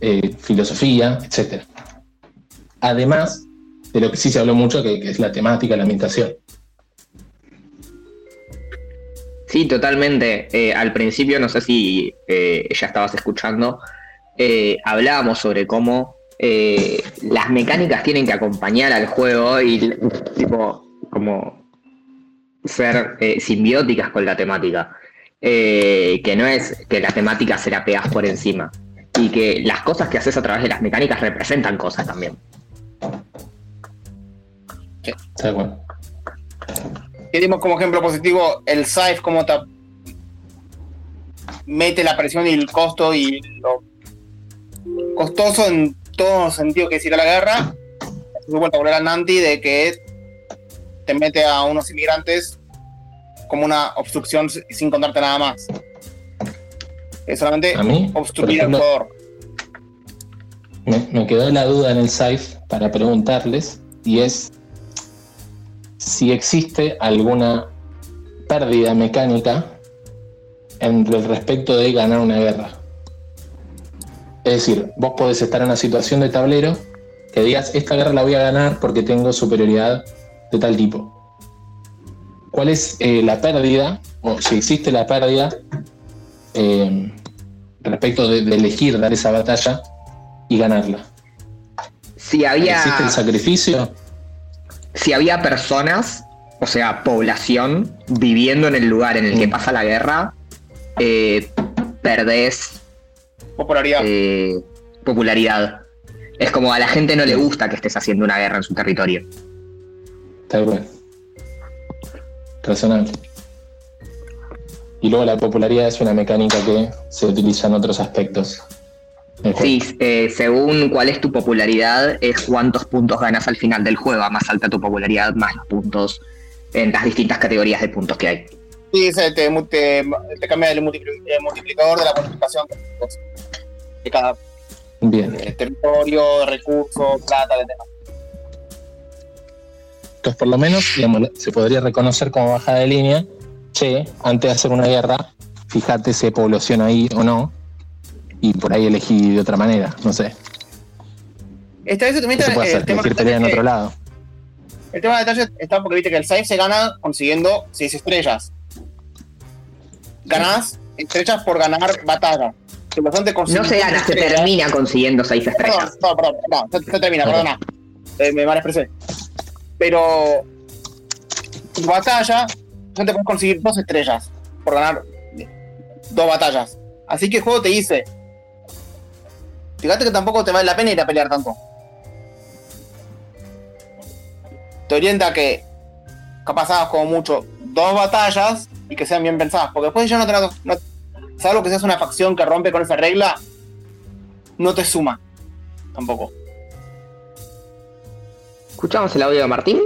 Speaker 9: eh, filosofía, etc. Además de lo que sí se habló mucho, que, que es la temática, la ambientación.
Speaker 3: Sí, totalmente. Eh, al principio, no sé si eh, ya estabas escuchando, eh, hablábamos sobre cómo eh, las mecánicas tienen que acompañar al juego y tipo como ser simbióticas con la temática. Que no es que la temática se la pegas por encima. Y que las cosas que haces a través de las mecánicas representan cosas también.
Speaker 9: Está de acuerdo.
Speaker 2: Que dimos como ejemplo positivo el Scythe, como te mete la presión y el costo y lo costoso en todo sentido que es ir a la guerra. Es vuelta a volver a Nanti de que te mete a unos inmigrantes como una obstrucción sin contarte nada más. Es solamente
Speaker 9: A mí,
Speaker 2: obstruir al jugador.
Speaker 9: Me, me quedó la duda en el SAIF para preguntarles y es si existe alguna pérdida mecánica en el respecto de ganar una guerra. Es decir, vos podés estar en una situación de tablero que digas, esta guerra la voy a ganar porque tengo superioridad de tal tipo. ¿Cuál es eh, la pérdida, o si existe la pérdida, eh, respecto de, de elegir dar esa batalla y ganarla?
Speaker 3: Si había,
Speaker 9: ¿Existe el sacrificio?
Speaker 3: Si había personas, o sea, población, viviendo en el lugar en el que
Speaker 9: Mm.
Speaker 3: pasa la guerra, eh, perdés
Speaker 2: Popularidad.
Speaker 3: eh, popularidad. Es como a la gente no le gusta que estés haciendo una guerra en su territorio.
Speaker 9: Tal cual. Razonable. Y luego la popularidad es una mecánica que se utiliza en otros aspectos.
Speaker 3: Sí, eh, según cuál es tu popularidad, es cuántos puntos ganas al final del juego. A más alta tu popularidad, más los puntos en las distintas categorías de puntos que hay.
Speaker 2: Sí, se te, te, te cambia el multipli- el multiplicador de la bonificación de cada
Speaker 9: Bien.
Speaker 2: eh, territorio, recurso, plata, etc.
Speaker 9: Entonces, por lo menos, digamos, se podría reconocer como bajada de línea, che, antes de hacer una guerra, fíjate si hay población ahí o no, y por ahí elegí de otra manera, no sé.
Speaker 2: Esta vez también
Speaker 9: ¿Qué se
Speaker 2: está,
Speaker 9: puede
Speaker 2: el
Speaker 9: hacer?
Speaker 2: tema de
Speaker 9: pelea en otro lado.
Speaker 2: El tema de detalle está porque viste que el save se gana consiguiendo 6 estrellas. Ganás estrellas por ganar batalla.
Speaker 3: No se gana, se termina consiguiendo seis
Speaker 2: Perdón,
Speaker 3: estrellas.
Speaker 2: perdón, perdón, perdón, se, se termina, perdona. Eh, me mal expresé. Pero tu batalla, no te puedes conseguir dos estrellas por ganar dos batallas. Así que el juego te dice. Fíjate que tampoco te vale la pena ir a pelear tanto. Te orienta a que capaz hagas como mucho dos batallas y que sean bien pensadas. Porque después ya no tenés. No, salvo que seas una facción que rompe con esa regla, no te suma. Tampoco.
Speaker 3: ¿Escuchamos el audio de Martín?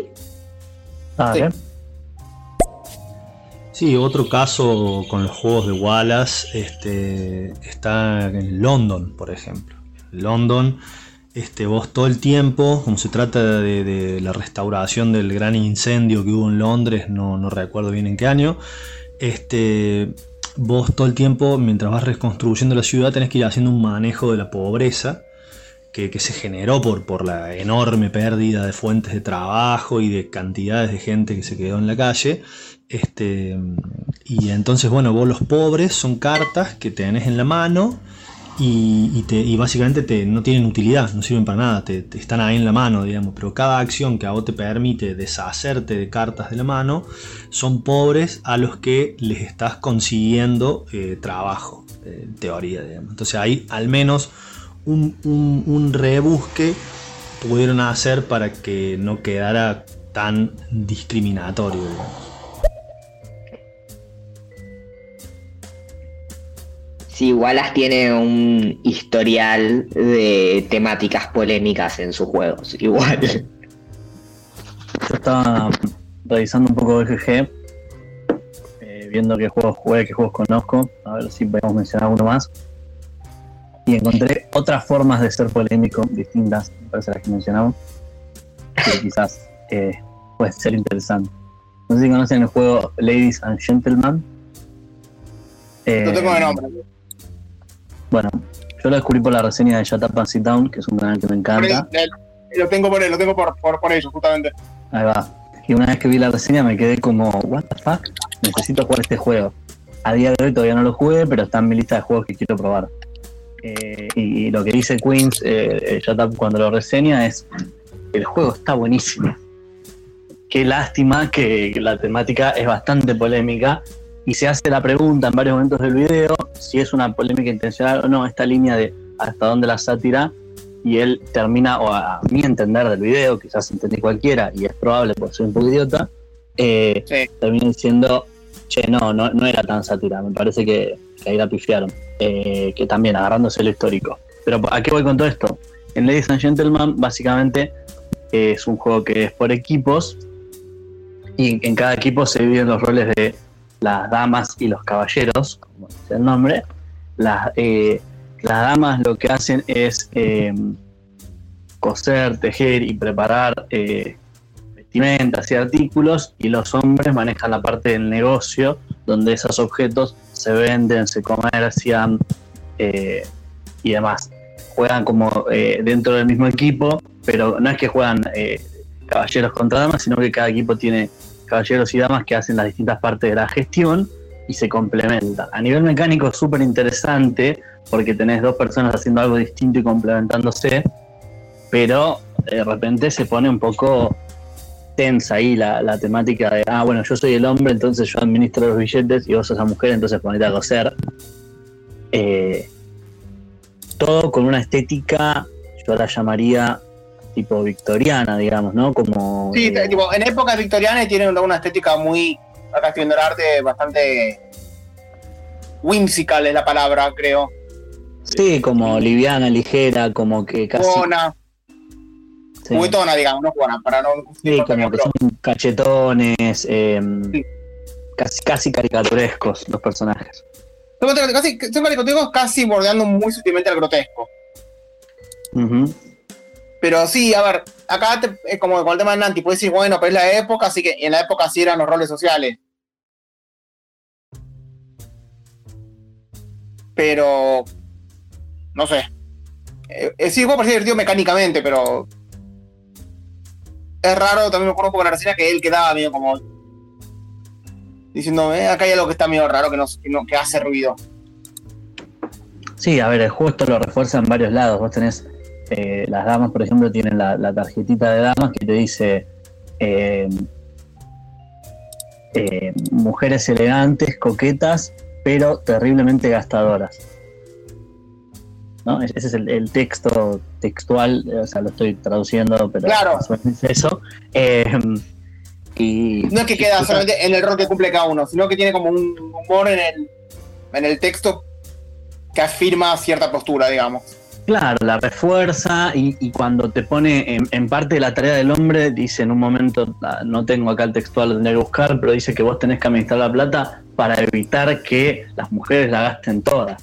Speaker 4: Dale.
Speaker 6: Sí, otro caso con los juegos de Wallace este, está en London, por ejemplo. London, este, vos todo el tiempo, como se trata de, de la restauración del gran incendio que hubo en Londres, no, no recuerdo bien en qué año, este, vos todo el tiempo, mientras vas reconstruyendo la ciudad, tenés que ir haciendo un manejo de la pobreza que, que se generó por, por la enorme pérdida de fuentes de trabajo y de cantidades de gente que se quedó en la calle. Este, y entonces, bueno, vos los pobres son cartas que tenés en la mano y, y te- y básicamente te, no tienen utilidad, no sirven para nada, te, están ahí en la mano, digamos. Pero cada acción que a vos te permite deshacerte de cartas de la mano son pobres a los que les estás consiguiendo eh, trabajo, eh, teoría, digamos. Entonces ahí al menos un, un- un rebusque pudieron hacer para que no quedara tan discriminatorio. digamos.
Speaker 3: Sí, Wallace tiene un historial de temáticas polémicas en sus juegos. [laughs] Igual.
Speaker 4: Yo estaba revisando un poco BGG, eh, viendo qué juegos jugué, qué juegos conozco, a ver si podemos mencionar uno más. Y encontré otras formas de ser polémico distintas, me parece a las que mencionamos, que [laughs] quizás eh, puede ser interesante. No sé si conocen el juego Ladies and Gentlemen. Eh,
Speaker 2: No tengo de nombre.
Speaker 4: Bueno, yo lo descubrí por la reseña de Shut Up and Sit Down, que es un canal que me encanta.
Speaker 2: El, lo tengo por, lo tengo por, por, por ello, justamente.
Speaker 4: Ahí va. Y una vez que vi la reseña me quedé como, what the fuck, necesito jugar este juego. A día de hoy todavía no lo jugué, pero está en mi lista de juegos que quiero probar. Eh, y, y lo que dice Queens eh, eh, cuando lo reseña es, el juego está buenísimo. Qué lástima que la temática es bastante polémica y se hace la pregunta en varios momentos del video si es una polémica intencional o no, esta línea de hasta dónde la sátira y él termina, o a mi entender del video, quizás entendí cualquiera y es probable por ser un poco idiota, eh, termina diciendo, che, no, no, no, era tan sátira, me parece que, ahí la pifiaron, eh, que también agarrándose lo histórico. Pero ¿a qué voy con todo esto? En Ladies and Gentlemen básicamente es un juego que es por equipos y en cada equipo se dividen los roles de las damas y los caballeros, como dice el nombre. Las, eh, las damas lo que hacen es eh, coser, tejer y preparar eh, vestimentas y artículos y los hombres manejan la parte del negocio donde esos objetos se venden, se comercian y demás. Juegan como dentro del mismo equipo, pero no es que juegan caballeros contra damas, sino que cada equipo tiene caballeros y damas que hacen las distintas partes de la gestión y se complementan. A nivel mecánico es súper interesante porque tenés dos personas haciendo algo distinto y complementándose, pero de repente se pone un poco tensa ahí la, temática de, ah, bueno, yo soy el hombre, entonces yo administro los billetes y vos sos la mujer, entonces ponete a coser. Eh, todo con una estética, yo la llamaría tipo victoriana, digamos, ¿no? Como.
Speaker 2: Sí, eh, tipo, en época victoriana tiene una estética muy. Acá estoy viendo el arte bastante. whimsical es la palabra, creo.
Speaker 4: Sí, como liviana, ligera, como que casi.
Speaker 2: Juguetona. Sí. Juguetona, digamos, no juana, para no.
Speaker 4: Sí, como que son cachetones, em, casi, casi caricaturescos los personajes.
Speaker 2: Son, caricaturescos casi bordeando muy sutilmente al grotesco. Pero sí, a ver, acá es como con el tema de Nanti, puedes decir, bueno, pero es la época, así que en la época sí eran los roles sociales. Pero, no sé. Eh, eh sí, puede parecer divertido mecánicamente, pero es raro, también me acuerdo la reseña que él quedaba medio como diciendo, eh, acá hay algo que está medio raro, que, no, que, hace ruido.
Speaker 4: Sí, a ver, el juego esto lo refuerza en varios lados. Vos tenés eh, las damas, por ejemplo, tienen la, tarjetita de damas que te dice eh, eh, mujeres elegantes, coquetas, pero terriblemente gastadoras. ¿No? Ese es el, texto textual, o sea, lo estoy traduciendo, pero
Speaker 2: claro.
Speaker 4: es eso.
Speaker 2: y, no es que queda solamente en el rol que cumple cada uno, sino que tiene como un humor en el, en el texto que afirma cierta postura, digamos.
Speaker 4: Claro, la refuerza y, cuando te pone en, parte de la tarea del hombre, dice en un momento, ah, no tengo acá el textual, lo tendría que buscar, pero dice que vos tenés que administrar la plata para evitar que las mujeres la gasten toda.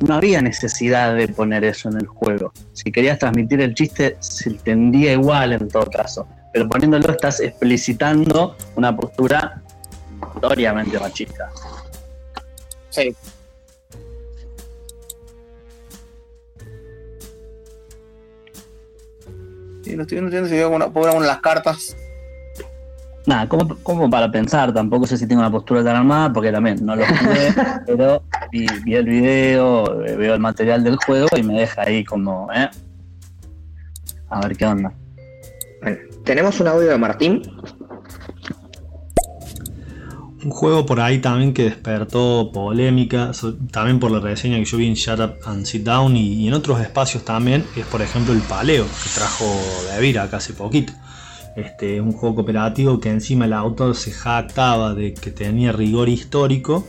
Speaker 4: No había necesidad de poner eso en el juego. Si querías transmitir el chiste, se entendía igual en todo caso. Pero poniéndolo estás explicitando una postura notoriamente machista.
Speaker 2: Sí, no estoy viendo si veo una, una de las cartas.
Speaker 4: Nada, como, para pensar, tampoco sé si tengo una postura tan armada, porque también no lo jugué, [laughs] pero vi, el video, eh, veo el material del juego y me deja ahí como, ¿eh? A ver qué onda.
Speaker 3: tenemos un audio de Martín
Speaker 6: un juego por ahí también que despertó polémica, también por la reseña que yo vi en Shut Up and Sit Down y, en otros espacios también, es por ejemplo el Paleo, que trajo de Avira acá hace poquito. Este, es un juego cooperativo que encima el autor se jactaba de que tenía rigor histórico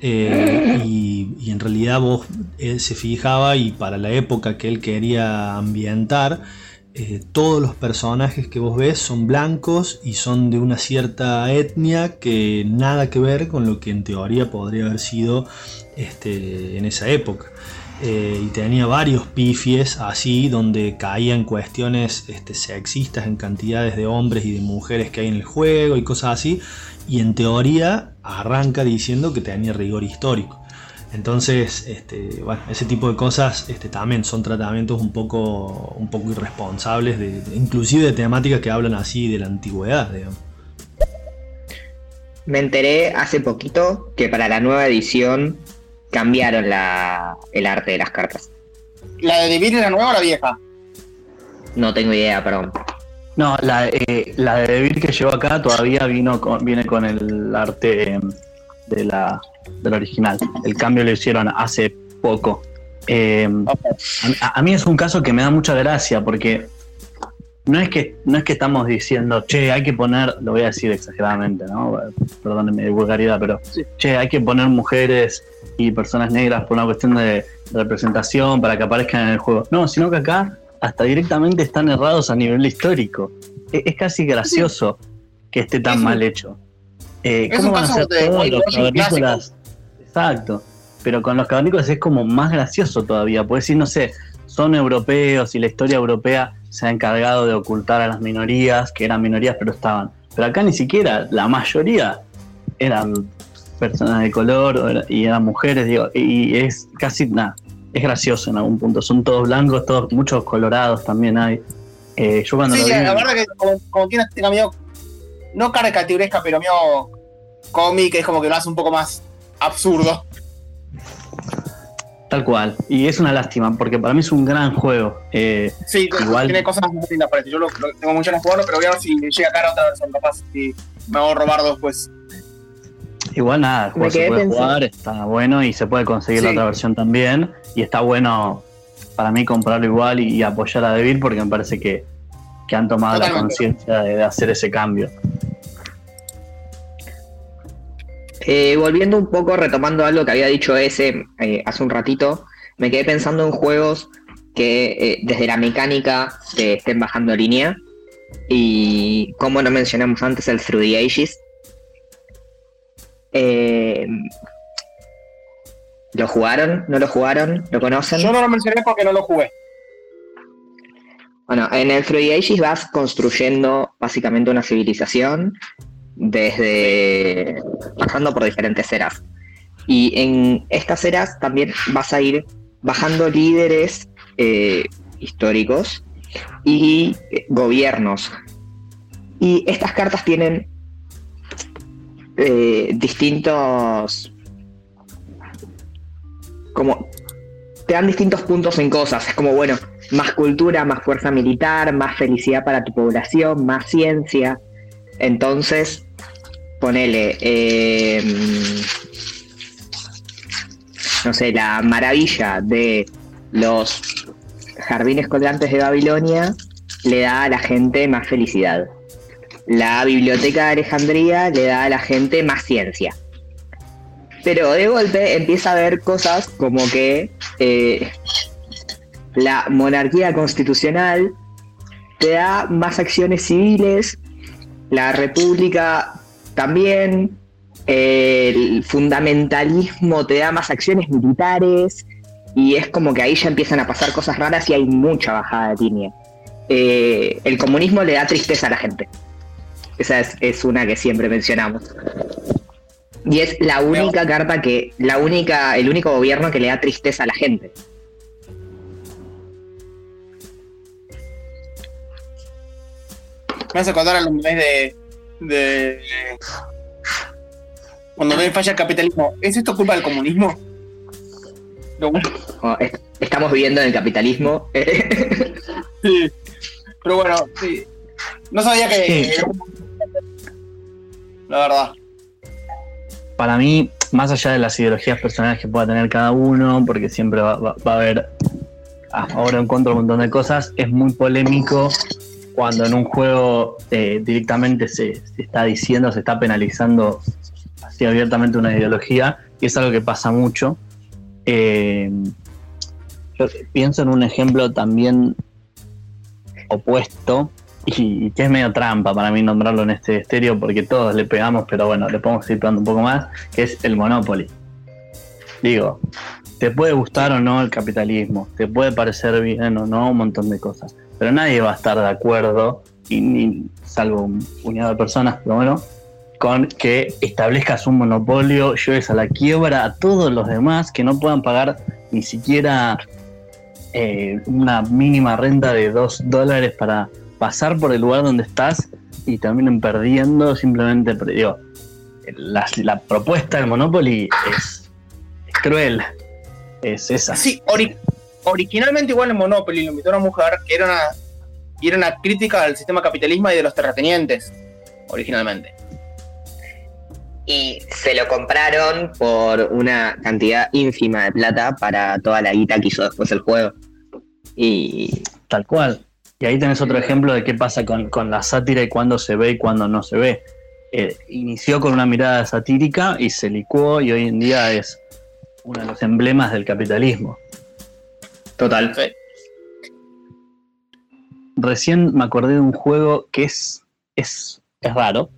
Speaker 6: eh, y, en realidad vos él se fijaba y para la época que él quería ambientar eh, todos los personajes que vos ves son blancos y son de una cierta etnia que nada que ver con lo que en teoría podría haber sido este, en esa época. Eh, y tenía varios pifies así donde caían cuestiones este, sexistas en cantidades de hombres y de mujeres que hay en el juego y cosas así. Y en teoría arranca diciendo que tenía rigor histórico. Entonces, este, bueno, ese tipo de cosas este, también son tratamientos un poco, un poco irresponsables, de, inclusive de temáticas que hablan así de la antigüedad, digamos.
Speaker 3: Me enteré hace poquito que para la nueva edición cambiaron la, el arte de las cartas.
Speaker 2: ¿La de Devir la nueva o la vieja?
Speaker 3: No tengo idea, perdón.
Speaker 4: No, la, eh, la de Devir que llegó acá todavía vino con, viene con el arte em, de la, del original. El cambio lo hicieron hace poco. Em, a, a, mí es un caso que me da mucha gracia porque no es que no es que estamos diciendo, che, hay que poner, lo voy a decir exageradamente, ¿no? Perdónenme de vulgaridad, pero che, hay que poner mujeres y personas negras por una cuestión de representación para que aparezcan en el juego. No, sino que acá hasta directamente están errados a nivel histórico. E, es, casi gracioso que esté tan mal hecho. Eh, ¿Cómo van a ser todos los cavernícolas? Exacto. Pero con los cavernícolas es como más gracioso todavía. Puedes decir, no sé, son europeos y la historia europea se ha encargado de ocultar a las minorías, que eran minorías pero estaban. Pero acá ni siquiera, la mayoría eran personas de color y eran mujeres, digo, y es casi nada, es gracioso en algún punto. Son todos blancos, todos, muchos colorados también hay. Eh, yo cuando
Speaker 2: sí,
Speaker 4: lo
Speaker 2: sí,
Speaker 4: vi,
Speaker 2: la verdad que como, como este medio, no caricaturesca, pero medio cómic, es como que lo hace un poco más absurdo.
Speaker 4: Tal cual. Y es una lástima, porque para mí es un gran juego. Eh,
Speaker 2: Sí,
Speaker 4: igual,
Speaker 2: tiene cosas muy lindas para Yo lo, lo- tengo muchas ganas de jugarlo, pero voy a ver si llega cara otra versión, capaz y me hago robar después.
Speaker 4: igual nada, el juego se puede
Speaker 3: pensando-
Speaker 4: jugar, está bueno y se puede conseguir la otra versión también. Y está bueno para mí comprarlo igual y, y apoyar a Devil porque me parece que, que han tomado la conciencia de, de hacer ese cambio.
Speaker 3: Eh, volviendo un poco, retomando algo que había dicho ese eh, hace un ratito, me quedé pensando en juegos que eh, desde la mecánica te estén bajando línea. Y como no mencionamos antes, el Through the Ages. Eh, ¿Lo jugaron? ¿No lo jugaron? ¿Lo conocen?
Speaker 2: Yo no lo mencioné porque no lo jugué.
Speaker 3: Bueno, en el Through vas construyendo básicamente una civilización desde pasando por diferentes eras. Y en estas eras también vas a ir bajando líderes eh, históricos y eh, gobiernos. Y estas cartas tienen eh, distintos como te dan distintos puntos en cosas. Es como, bueno, más cultura, más fuerza militar, más felicidad para tu población, más ciencia. Entonces, ponele, eh, no sé, la maravilla de los jardines colgantes de Babilonia le da a la gente más felicidad. La biblioteca de Alejandría le da a la gente más ciencia. Pero de golpe empieza a haber cosas como que eh, la monarquía constitucional te da más acciones civiles, la república también, el fundamentalismo te da más acciones militares y es como que ahí ya empiezan a pasar cosas raras y hay mucha bajada de línea. Eh, el comunismo le da tristeza a la gente. Esa es, es una que siempre mencionamos. Y es la única carta que, la única, el único gobierno que le da tristeza a la gente.
Speaker 2: Me hace acordar a los memes de, de. Cuando me falla el capitalismo. ¿Es esto culpa del comunismo?
Speaker 3: Oh, est- estamos viviendo en el capitalismo. [laughs]
Speaker 2: Sí. Pero bueno, sí. No sabía que. La verdad.
Speaker 4: para mí, más allá de las ideologías personales que pueda tener cada uno, porque siempre va, va- va a haber a favor o en contra un montón de cosas, es muy polémico cuando en un juego eh, directamente se, se está diciendo, se está penalizando así abiertamente una ideología, y es algo que pasa mucho. Eh, yo pienso en un ejemplo también opuesto, y que es medio trampa para mí nombrarlo en este estéreo porque todos le pegamos, pero bueno, le podemos ir pegando un poco más, que es el Monopoly. Digo, te puede gustar o no el capitalismo, te puede parecer bien o no un montón de cosas, pero nadie va a estar de acuerdo, y ni, salvo un puñado de personas, pero bueno, con que establezcas un monopolio, lleves a la quiebra a todos los demás que no puedan pagar ni siquiera eh, una mínima renta de 2 dólares para pasar por el lugar donde estás y terminen perdiendo simplemente. Digo, la, la propuesta del Monopoly es, es cruel. Es esa.
Speaker 2: Sí, ori- originalmente igual en Monopoly lo invitó una mujer que era una, y era una crítica al sistema capitalismo y de los terratenientes, originalmente.
Speaker 3: Y se lo compraron por una cantidad ínfima de plata para toda la guita que hizo después el juego. Y
Speaker 4: Tal cual. Y ahí tenés otro ejemplo de qué pasa con, con la sátira y cuándo se ve y cuándo no se ve. Eh, inició con una mirada satírica y se licuó y hoy en día es uno de los emblemas del capitalismo.
Speaker 3: Total.
Speaker 2: Sí.
Speaker 4: Recién me acordé de un juego que es, es, es raro.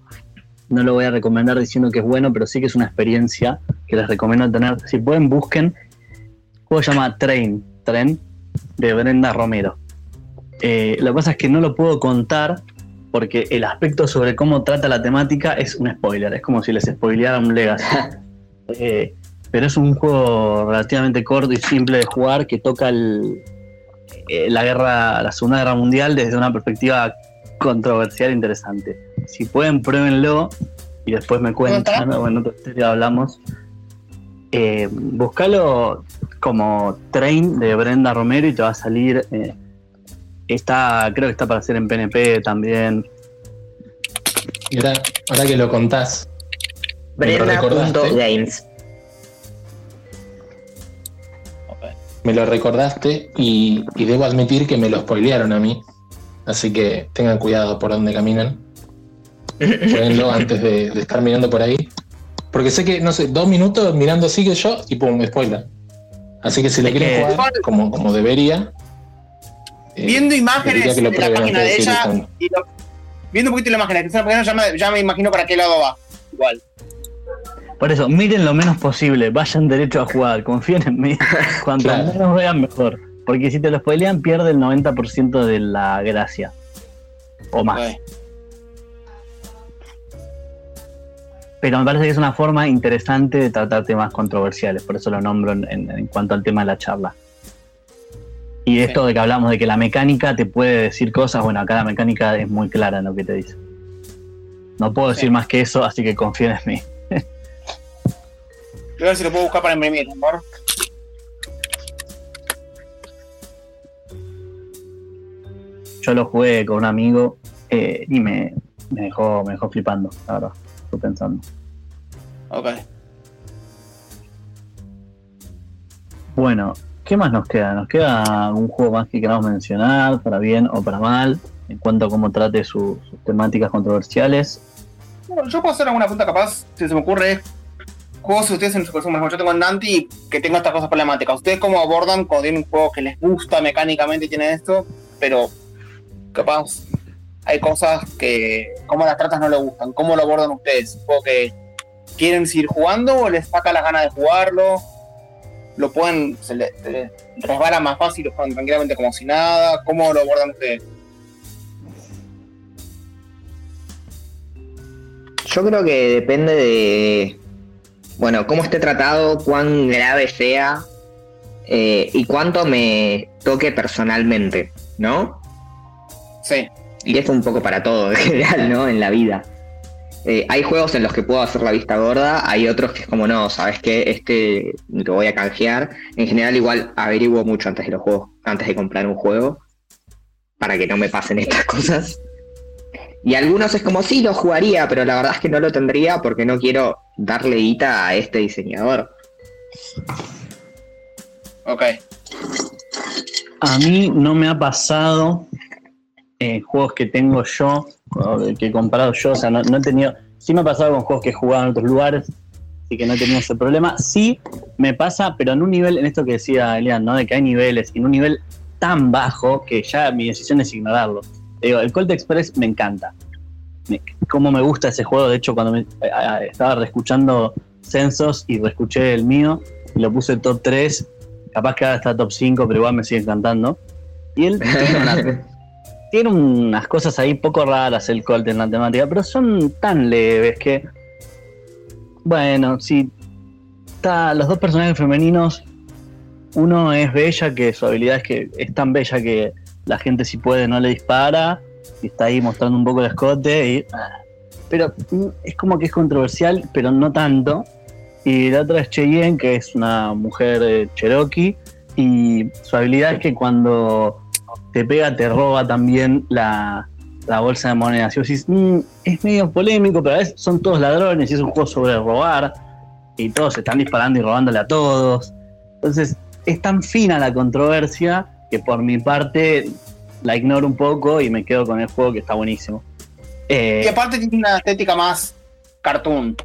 Speaker 4: No lo voy a recomendar diciendo que es bueno, pero sí que es una experiencia que les recomiendo tener. Si pueden, busquen. El juego se llama Train, Tren, de Brenda Romero. Eh, lo que pasa es que no lo puedo contar porque el aspecto sobre cómo trata la temática es un spoiler. Es como si les spoileara un Legacy. [laughs] Eh, pero es un juego relativamente corto y simple de jugar que toca el, eh, la guerra, la Segunda Guerra Mundial desde una perspectiva controversial e interesante. Si pueden, pruébenlo y después me cuentan, o en otro estéreo hablamos. Eh, buscalo como Train de Brenda Romero y te va a salir. eh, está, creo que está para hacer en PNP también.
Speaker 9: Y ahora, ahora que lo contás.
Speaker 3: Brenda.games.
Speaker 9: Me lo recordaste y, y debo admitir que me lo spoilearon a mí. Así que tengan cuidado por dónde caminan. [laughs] Jueguenlo antes de, de estar mirando por ahí. Porque sé que, no sé, dos minutos mirando sigue yo y pum, me spoilan. Así que si lo
Speaker 4: Es
Speaker 9: quieren
Speaker 4: que-
Speaker 9: jugar como, como debería. eh,
Speaker 2: Viendo imágenes
Speaker 9: que
Speaker 2: de la página de ella
Speaker 9: jugando.
Speaker 2: y lo- viendo un poquito la imagen que la página, ya me, ya me imagino para qué lado va. Igual.
Speaker 4: Por eso, miren lo menos posible, vayan derecho a jugar, confíen en mí. [laughs] Cuanto
Speaker 9: Claro.
Speaker 4: menos vean, mejor. Porque si te lo spoilean, pierde el 90% de la gracia. O más. Pero me parece que es una forma interesante de tratar temas controversiales, por eso lo nombro en, cuanto al tema de la charla. Y de esto de que hablamos de que la mecánica te puede decir cosas, bueno, acá la mecánica es muy clara en lo que te dice. No puedo
Speaker 2: Sí.
Speaker 4: decir más que eso, así que confíen en mí.
Speaker 2: Voy a ver si lo puedo buscar para imprimir, por favor.
Speaker 4: Yo lo jugué con un amigo eh, y me, me dejó, me dejó flipando, la verdad. Estoy pensando.
Speaker 2: Ok.
Speaker 4: Bueno, ¿qué más nos queda? ¿Nos queda un juego más que queramos mencionar, para bien o para mal, en cuanto a cómo trate su- sus temáticas controversiales?
Speaker 2: Bueno, yo puedo hacer alguna pregunta capaz, si se me ocurre, juegos que ustedes en su consumo, yo tengo en Nanti que tengo estas cosas problemáticas. ¿Ustedes cómo abordan cuando tienen un juego que les gusta mecánicamente y tiene esto, pero capaz hay cosas que, cómo las tratas no le gustan? ¿Cómo lo abordan ustedes? ¿Un juego que quieren seguir jugando o les saca las ganas de jugarlo? ¿Lo pueden, se les, se les resbala más fácil, lo juegan tranquilamente como si nada? ¿Cómo lo abordan ustedes?
Speaker 3: Yo creo que depende de, bueno, cómo esté tratado, cuán grave sea eh, y cuánto me toque personalmente, ¿no?
Speaker 2: Sí.
Speaker 3: Y esto un poco para todo en general, ¿no? En la vida. Eh, hay juegos en los que puedo hacer la vista gorda, hay otros que es como, no, ¿sabes qué? Este lo voy a canjear. En general igual averiguo mucho antes de los juegos, antes de comprar un juego, para que no me pasen estas [laughs] cosas. Y algunos es como, sí, lo jugaría, pero la verdad es que no lo tendría porque no quiero darle guita a este diseñador.
Speaker 2: Ok.
Speaker 4: A mí no me ha pasado en juegos que tengo yo, o que he comprado yo, o sea, no, no he tenido. Sí me ha pasado con juegos que he jugado en otros lugares, así que no he tenido ese problema. Sí me pasa, pero en un nivel, en esto que decía Elian, ¿no? De que hay niveles, y en un nivel tan bajo que ya mi decisión es ignorarlo. Digo, el Colt Express me encanta. Me- cómo me gusta ese juego, de hecho, cuando me, a- a- estaba reescuchando censos y reescuché el mío, y lo puse top 3, capaz que ahora está top 5, pero igual me sigue encantando. Y él [laughs] tiene una- tiene unas cosas ahí poco raras el Colt en la temática, pero son tan leves que Bueno, sí. Está, los dos personajes femeninos. Uno es Bella, que su habilidad es que es tan bella que la gente si puede no le dispara. Y está ahí mostrando un poco el escote. Y, ah. pero mm, es como que es controversial, pero no tanto. Y la otra es Cheyenne, que es una mujer eh, cherokee. Y su habilidad es que cuando te pega, te roba también la, la bolsa de monedas. Y vos decís, "Mm, es medio polémico, pero a veces son todos ladrones y es un juego sobre robar. Y todos están disparando y robándole a todos. Entonces, es tan fina la controversia que por mi parte la ignoro un poco y me quedo con el juego que está buenísimo. Eh,
Speaker 2: Y aparte tiene una estética más cartoon.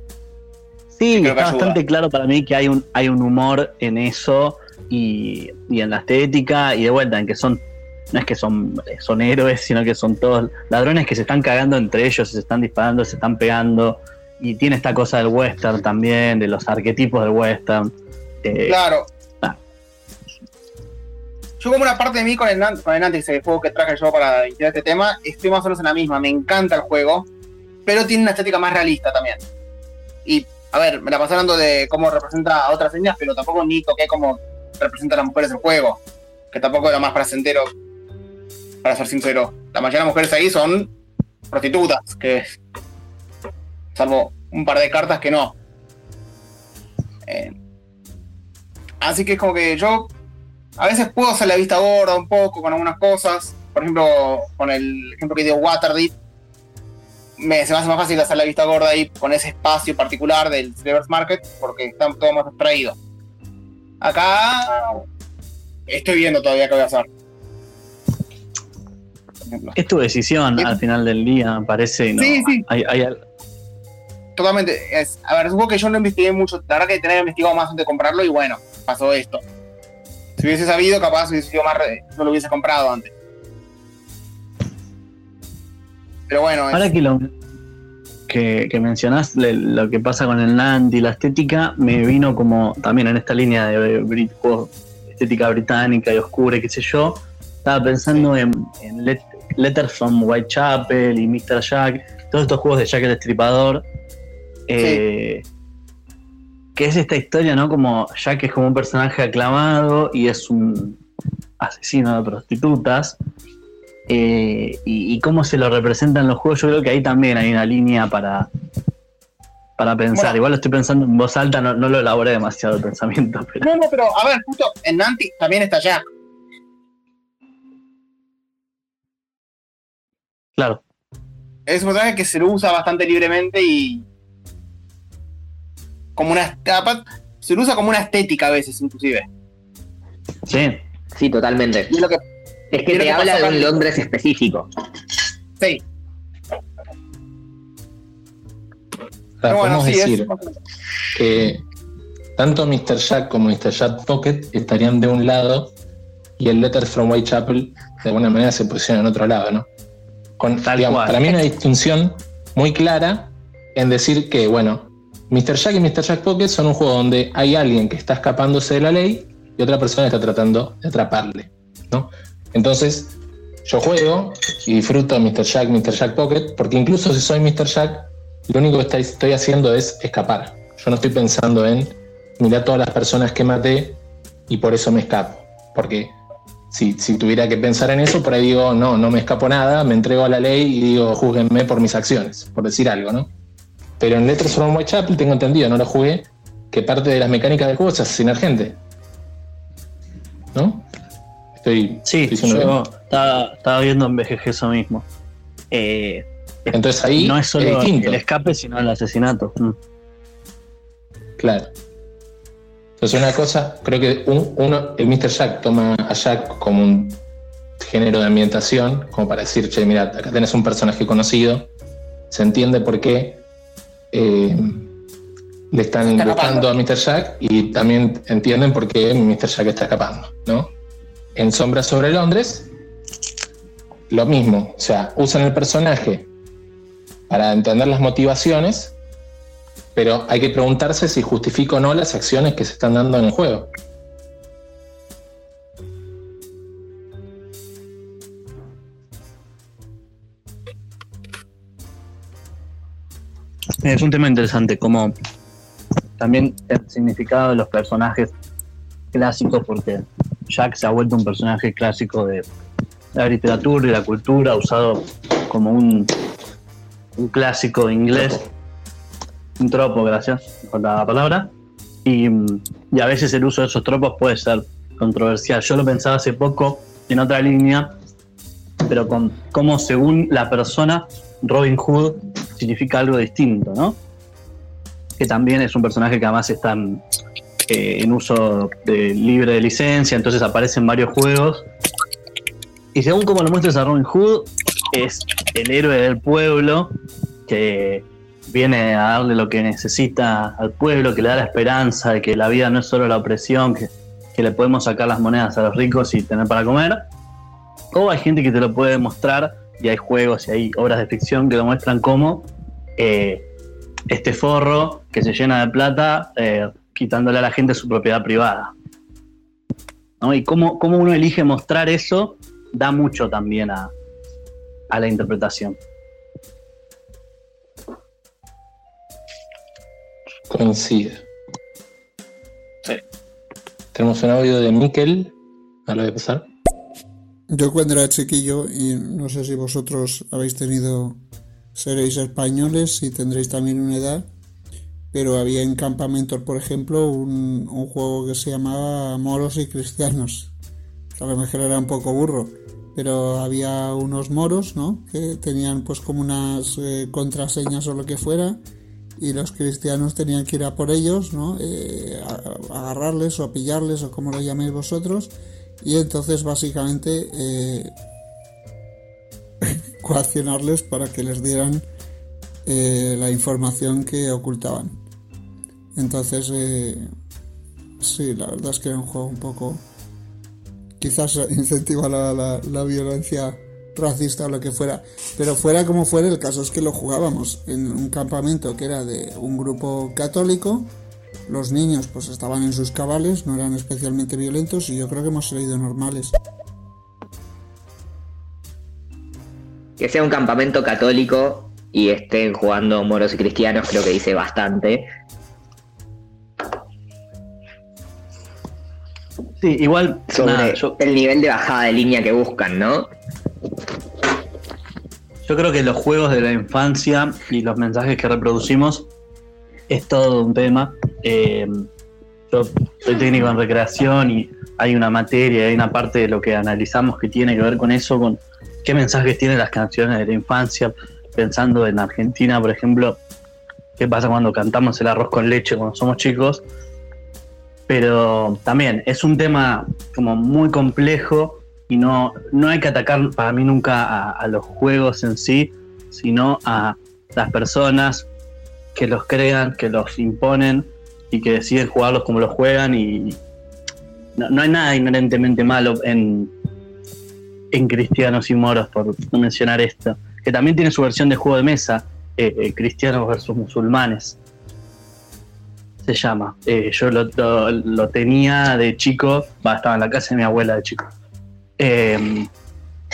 Speaker 4: Sí, está bastante claro para mí que hay un, hay un humor en eso y, y en la estética y de vuelta en que son, no es que son, son héroes, sino que son todos ladrones que se están cagando entre ellos, se están disparando, se están pegando y tiene esta cosa del western también, de los arquetipos del western. Eh,
Speaker 2: Claro. Yo como una parte de mí con el, con el Nantes, el juego que traje yo para iniciar este tema, estoy más o menos en la misma. Me encanta el juego, pero tiene una estética más realista también. Y, a ver, me la pasé hablando de cómo representa a otras etnias, pero tampoco ni toqué cómo representa a las mujeres el juego. Que tampoco es lo más placentero, para ser sincero. La mayoría de las mujeres ahí son prostitutas, que salvo un par de cartas que no. Eh, así que es como que yo a veces puedo hacer la vista gorda un poco con algunas cosas. Por ejemplo, con el ejemplo que dio Waterdeep, me, se me hace más fácil hacer la vista gorda ahí con ese espacio particular del Reverse Market porque está todo más abstraído. Acá estoy viendo todavía qué voy a hacer.
Speaker 4: Es tu decisión al final del día, parece. no-
Speaker 2: Sí, sí.
Speaker 4: hay- hay al-
Speaker 2: Totalmente. Es, a ver, juego que yo no investigué mucho. La verdad que tenía investigado más antes de comprarlo y bueno, pasó esto. Si hubiese sabido, capaz hubiese sido más no lo hubiese comprado antes. Pero bueno, es-
Speaker 4: Ahora que lo que, que mencionás le- lo que pasa con el Land y la estética, me vino como también en esta línea de Brit- juegos, estética británica y oscura, y qué sé yo. Estaba pensando en, en Let- Letters from Whitechapel y Mr. Jack, todos estos juegos de Jack el Destripador. eh, Que es esta historia, ¿no? Como Jack es como un personaje aclamado y es un asesino de prostitutas. Eh, y, y cómo se lo representan los juegos, yo creo que ahí también hay una línea para, para pensar.
Speaker 2: Bueno.
Speaker 4: Igual lo estoy pensando en voz alta, no, no lo elaboré demasiado el pensamiento, pero
Speaker 2: No, no, pero a ver, justo en Nanti también está Jack.
Speaker 4: claro.
Speaker 2: Es un personaje que se lo usa bastante libremente y. Como una. aparte, Se lo usa como una estética a veces, inclusive.
Speaker 4: Sí,
Speaker 3: Sí, totalmente.
Speaker 2: Y es lo que.
Speaker 3: Es que te
Speaker 2: que
Speaker 3: habla de un. Londres específico.
Speaker 2: Sí.
Speaker 9: O sea, podemos
Speaker 2: sí,
Speaker 9: decir
Speaker 2: es.
Speaker 9: que tanto Mr. Jack como Mr. Jack Pocket estarían de un lado y el Letters from Whitechapel de alguna manera se posiciona en otro lado, ¿no? Con, digamos, para mí una distinción muy clara en decir que, bueno, Mr. Jack y Mr. Jack Pocket son un juego donde hay alguien que está escapándose de la ley y otra persona está tratando de atraparle, ¿no? Entonces, yo juego y disfruto Mr. Jack, Mr. Jack Pocket, porque incluso si soy Mr. Jack, lo único que estoy haciendo es escapar. Yo no estoy pensando en mirar todas las personas que maté y por eso me escapo. Porque si, si tuviera que pensar en eso, por ahí digo, no, no me escapo nada, me entrego a la ley y digo, júzguenme por mis acciones, por decir algo, ¿no? Pero en Letters from Whitechapel tengo entendido, no lo jugué, que parte de las mecánicas del juego es asesinar gente. ¿No? Estoy,
Speaker 4: sí,
Speaker 9: estoy
Speaker 4: yo estaba, estaba viendo en BGG eso mismo. Eh,
Speaker 9: Entonces ahí
Speaker 4: no es solo
Speaker 9: es
Speaker 4: el escape, sino el asesinato. Mm.
Speaker 9: Claro. Entonces una cosa, creo que un- uno, el Mr. Jack toma a Jack como un género de ambientación, como para decir, che, mira, acá tenés un personaje conocido, se entiende por qué eh, le están
Speaker 2: Está
Speaker 9: buscando a Mr. Jack y también entienden por qué Mr. Jack está escapando, ¿no? En Sombras sobre Londres, lo mismo, o sea, usan el personaje para entender las motivaciones, pero hay que preguntarse si justifica o no las acciones que se están dando en el juego.
Speaker 4: Es un tema interesante, como también el significado de los personajes clásicos, porque Jack se ha vuelto un personaje clásico de la literatura y la cultura, usado como un, un clásico inglés, un tropo, gracias por la palabra, y, y a veces el uso de esos tropos puede ser controversial. Yo lo pensaba hace poco en otra línea, pero con cómo según la persona Robin Hood significa algo distinto, ¿no? Que también es un personaje que además está en, eh, en uso de, libre de licencia, entonces aparece en varios juegos. Y según como lo muestres a Robin Hood, es el héroe del pueblo que viene a darle lo que necesita al pueblo, que le da la esperanza de que la vida no es solo la opresión, que, que le podemos sacar las monedas a los ricos y tener para comer. O hay gente que te lo puede mostrar, y hay juegos y hay obras de ficción que lo muestran como eh, este forro que se llena de plata, eh, quitándole a la gente su propiedad privada. ¿no? Y cómo, cómo uno elige mostrar eso da mucho también a, a la interpretación.
Speaker 9: Coincide. Tenemos un audio de Miquel. ¿Me lo voy a pasar?
Speaker 10: Yo cuando era chiquillo, y no sé si vosotros habéis tenido, seréis españoles y tendréis también una edad, pero había en campamentos, por ejemplo, un, un juego que se llamaba Moros y Cristianos. A lo mejor era un poco burro, pero había unos moros, ¿no? Que tenían pues como unas eh, contraseñas o lo que fuera, y los cristianos tenían que ir a por ellos, ¿no? Eh, agarrarles o a pillarles o como lo llaméis vosotros, y entonces básicamente eh, [laughs] coaccionarles para que les dieran eh, la información que ocultaban. Entonces, eh, sí, la verdad es que era un juego un poco... Quizás [laughs] incentiva la, la, la violencia racista o lo que fuera, pero fuera como fuera, el caso es que lo jugábamos en un campamento que era de un grupo católico, los niños pues estaban en sus cabales, no eran especialmente violentos y yo creo que hemos salido normales.
Speaker 3: Que sea un campamento católico y estén jugando moros y cristianos creo que dice bastante.
Speaker 4: Sí, igual
Speaker 3: sobre
Speaker 4: nada, yo,
Speaker 3: el nivel de bajada de línea que buscan, ¿no?
Speaker 4: yo creo que los juegos de la infancia y los mensajes que reproducimos es todo un tema. Eh, yo soy técnico en recreación y hay una materia, hay una parte de lo que analizamos que tiene que ver con eso, con qué mensajes tienen las canciones de la infancia, pensando en Argentina, por ejemplo, qué pasa cuando cantamos el arroz con leche cuando somos chicos. Pero también es un tema como muy complejo y no, no hay que atacar para mí nunca a, a los juegos en sí, sino a las personas que los crean, que los imponen y que deciden jugarlos como los juegan y no, no hay nada inherentemente malo en, en cristianos y moros, por mencionar esto, que también tiene su versión de juego de mesa, eh, eh, cristianos versus musulmanes. Se llama. Eh, yo lo, lo- tenía de chico, estaba en la casa de mi abuela de chico.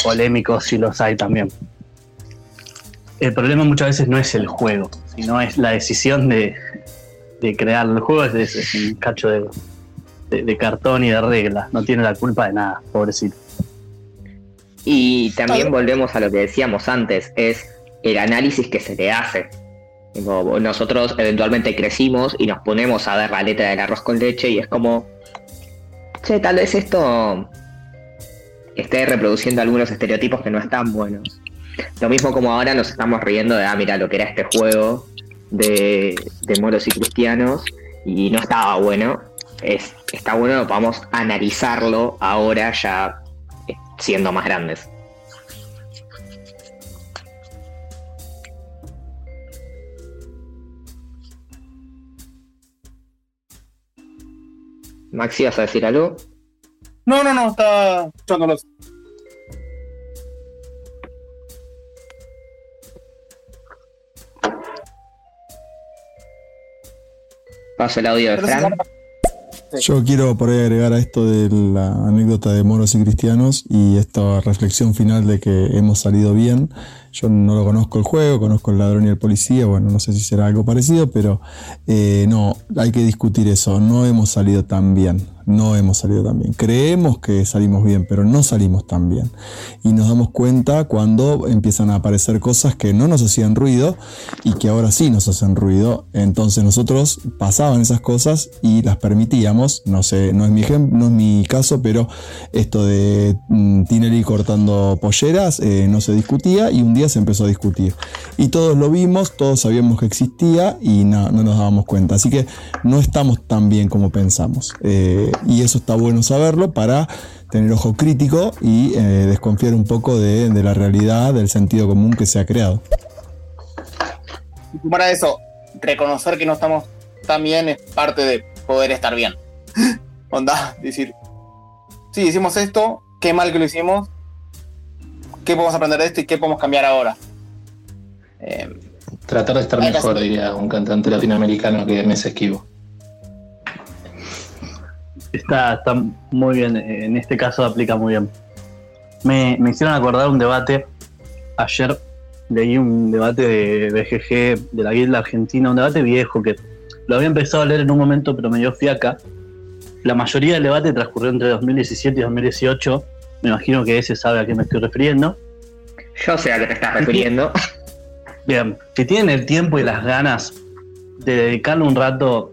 Speaker 4: Polémicos si los hay también. El problema muchas veces no es el juego, sino es la decisión de, crear el juego, es, un cacho de, de- cartón y de reglas, no tiene la culpa de nada, pobrecito.
Speaker 3: Y también volvemos a lo que decíamos antes, es el análisis que se le hace. Nosotros eventualmente crecimos y nos ponemos a ver la letra del arroz con leche y es como, che, tal vez esto esté reproduciendo algunos estereotipos que no están buenos. Lo mismo como ahora nos estamos riendo de, ah, mira lo que era este juego de, de moros y cristianos y no estaba bueno. Es, está bueno, vamos a analizarlo ahora ya eh, siendo más grandes. Maxi, ¿vas a decir algo?
Speaker 2: No, no, no, estaba escuchándolos.
Speaker 3: Paso el audio de Fran.
Speaker 8: Yo quiero por ahí agregar a esto de la anécdota de moros y cristianos y esta reflexión final de que hemos salido bien. Yo no lo conozco el juego, conozco el ladrón y el policía, bueno, no sé si será algo parecido, pero eh, no, hay que discutir eso, no hemos salido tan bien no hemos salido tan bien. Creemos que salimos bien, pero no salimos tan bien. Y nos damos cuenta cuando empiezan a aparecer cosas que no nos hacían ruido y que ahora sí nos hacen ruido. Entonces nosotros pasaban esas cosas y las permitíamos. No sé, no es mi ejemplo, no es mi caso, pero esto de mm, Tinelli cortando polleras eh, no se discutía y un día se empezó a discutir. Y todos lo vimos, todos sabíamos que existía y no, nos dábamos cuenta. Así que no estamos tan bien como pensamos. Eh, y eso está bueno saberlo para tener ojo crítico y eh, desconfiar un poco de, la realidad, del sentido común que se ha creado.
Speaker 2: Para eso, reconocer que no estamos tan bien es parte de poder estar bien. [laughs] Onda, decir, sí, hicimos esto, qué mal que lo hicimos, qué podemos aprender de esto y qué podemos cambiar ahora.
Speaker 9: Eh, Tratar de estar mejor, diría un cantante latinoamericano que me esquivo.
Speaker 4: Está, está muy bien, en este caso aplica muy bien. Me, hicieron acordar un debate, ayer leí un debate de BGG, de la Guilda Argentina, un debate viejo que lo había empezado a leer en un momento pero me dio fiaca. La mayoría del debate transcurrió entre 2017 y 2018, me imagino que ese sabe a qué me estoy refiriendo.
Speaker 3: Yo sé a qué te estás refiriendo.
Speaker 4: Bien, que tienen el tiempo y las ganas de dedicarle un rato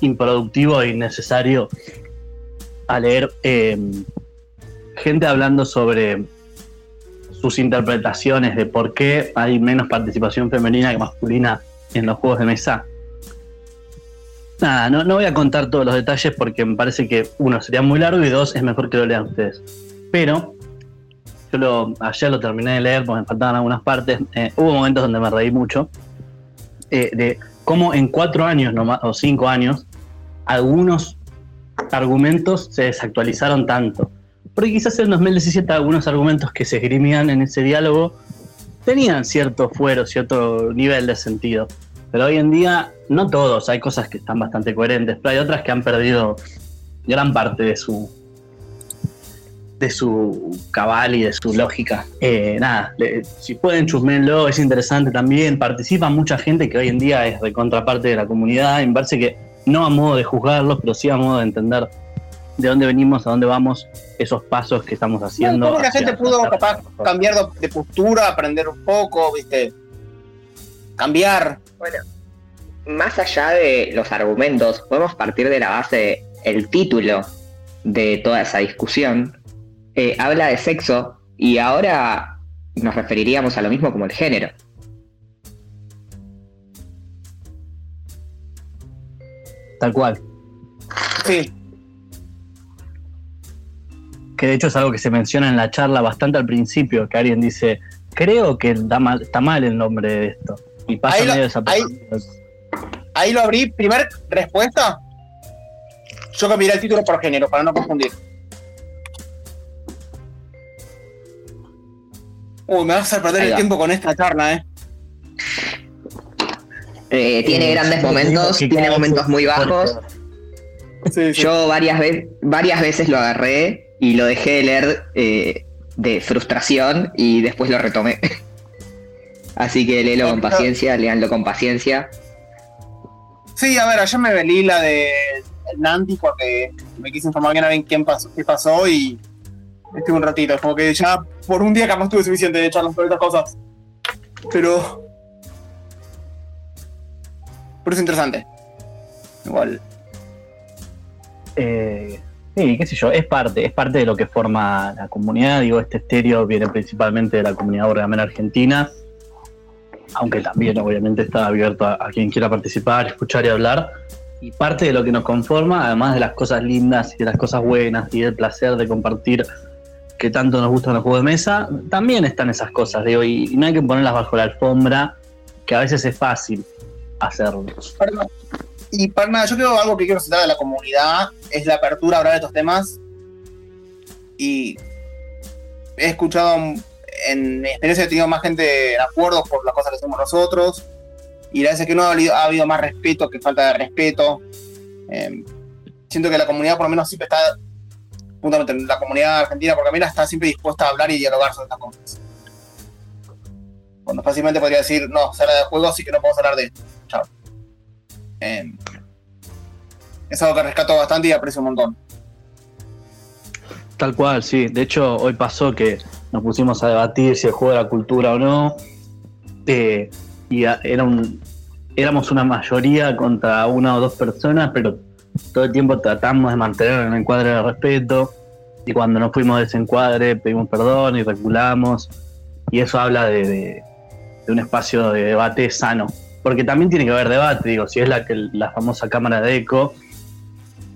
Speaker 4: improductivo e innecesario a leer em, gente hablando sobre sus interpretaciones de por qué hay menos participación femenina que masculina en los juegos de mesa. Nada, no, voy a contar todos los detalles porque me parece que uno sería muy largo y dos es mejor que lo lean ustedes. Pero yo lo, ayer lo terminé de leer porque me faltaban algunas partes. Eh, hubo momentos donde me reí mucho eh, de cómo en cuatro años o cinco años algunos argumentos se desactualizaron tanto. Porque quizás en 2017 algunos argumentos que se esgrimían en ese diálogo tenían cierto fuero, cierto nivel de sentido. Pero hoy en día, no todos, hay cosas que están bastante coherentes, pero hay otras que han perdido gran parte de su de su cabal y de su lógica. Eh, nada, si pueden chusmenlo, es interesante también. Participa mucha gente que hoy en día es de contraparte de la comunidad. Y me parece que no a modo de juzgarlos, pero sí a modo de entender de dónde venimos, a dónde vamos, esos pasos que estamos haciendo.
Speaker 2: No, la gente pudo capaz cambiar de postura, aprender un poco, viste, cambiar.
Speaker 3: Bueno, más allá de los argumentos, podemos partir de la base, el título de toda esa discusión eh, habla de sexo y ahora nos referiríamos a lo mismo como el género.
Speaker 4: Tal cual.
Speaker 2: Sí.
Speaker 4: Que de hecho es algo que se menciona en la charla bastante al principio, que alguien dice, creo que está mal, está mal el nombre de esto. Y pasa
Speaker 2: ahí
Speaker 4: medio
Speaker 2: lo, ahí, ahí, lo abrí. Primer respuesta. Yo cambiaré el título por género, para no confundir. Uy, me vas a perder el tiempo con esta charla, eh.
Speaker 3: Eh, tiene grandes momentos, tiene momentos muy bajos. Yo varias, varias veces lo agarré y lo dejé de leer eh, de frustración y después lo retomé. [laughs] Así que léelo con paciencia, leanlo con paciencia.
Speaker 2: Sí, a ver, ayer me velí la de Nanti porque me quise informar bien a ver quién pasó, qué pasó y estuve un ratito. Como que ya por un día capaz tuve suficiente de echarlas por estas cosas. Pero pero es interesante. Igual.
Speaker 4: Eh, sí, qué sé yo, es parte, es parte de lo que forma la comunidad. Digo, este estéreo viene principalmente de la comunidad orgamera argentina, aunque también obviamente está abierto a, quien quiera participar, escuchar y hablar. Y parte de lo que nos conforma, además de las cosas lindas y de las cosas buenas y del placer de compartir que tanto nos gustan los juegos de mesa, también están esas cosas, digo, y no hay que ponerlas bajo la alfombra, que a veces es fácil hacerlo.
Speaker 2: Y para nada, yo creo algo que quiero citar de la comunidad es la apertura a hablar de estos temas. Y he escuchado en experiencia, he tenido más gente de acuerdo por las cosas que hacemos nosotros. Y la verdad que no ha habido, más respeto que falta de respeto. Em, siento que la comunidad, por lo menos, siempre está, puntualmente la comunidad argentina, porque a mí está siempre dispuesta a hablar y dialogar sobre estas cosas. Bueno, fácilmente podría decir, no, sala de juego, así que no podemos hablar de esto. Chao. Eh, es algo que rescato bastante y aprecio un montón.
Speaker 4: Tal cual, sí. De hecho, hoy pasó que nos pusimos a debatir si el juego era cultura o no. Eh, y éramos una mayoría contra una o dos personas, pero todo el tiempo tratamos de mantener el encuadre de respeto. Y cuando nos fuimos de ese encuadre, pedimos perdón y reculamos. Y eso habla de, de, un espacio de debate sano. Porque también tiene que haber debate, digo, si es la, que, la famosa cámara de eco,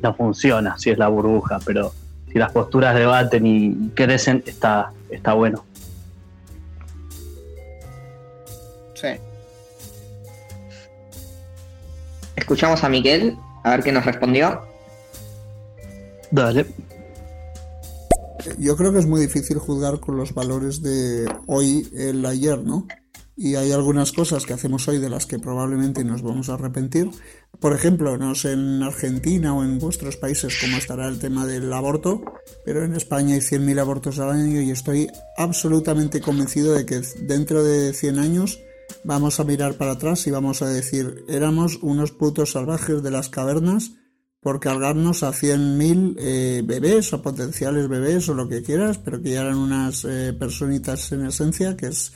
Speaker 4: no funciona, si es la burbuja, pero si las posturas debaten y crecen, está, está bueno.
Speaker 2: Sí.
Speaker 3: Escuchamos a Miguel, a ver qué nos respondió.
Speaker 4: Dale.
Speaker 10: Yo creo que es muy difícil juzgar con los valores de hoy el ayer, ¿no? Y hay algunas cosas que hacemos hoy de las que probablemente nos vamos a arrepentir. Por ejemplo, no sé en Argentina o en vuestros países cómo estará el tema del aborto, pero en España hay 100.000 abortos al año y estoy absolutamente convencido de que dentro de 100 años vamos a mirar para atrás y vamos a decir, éramos unos putos salvajes de las cavernas por cargarnos a 100.000 eh, bebés o potenciales bebés o lo que quieras, pero que ya eran unas eh, personitas en esencia, que es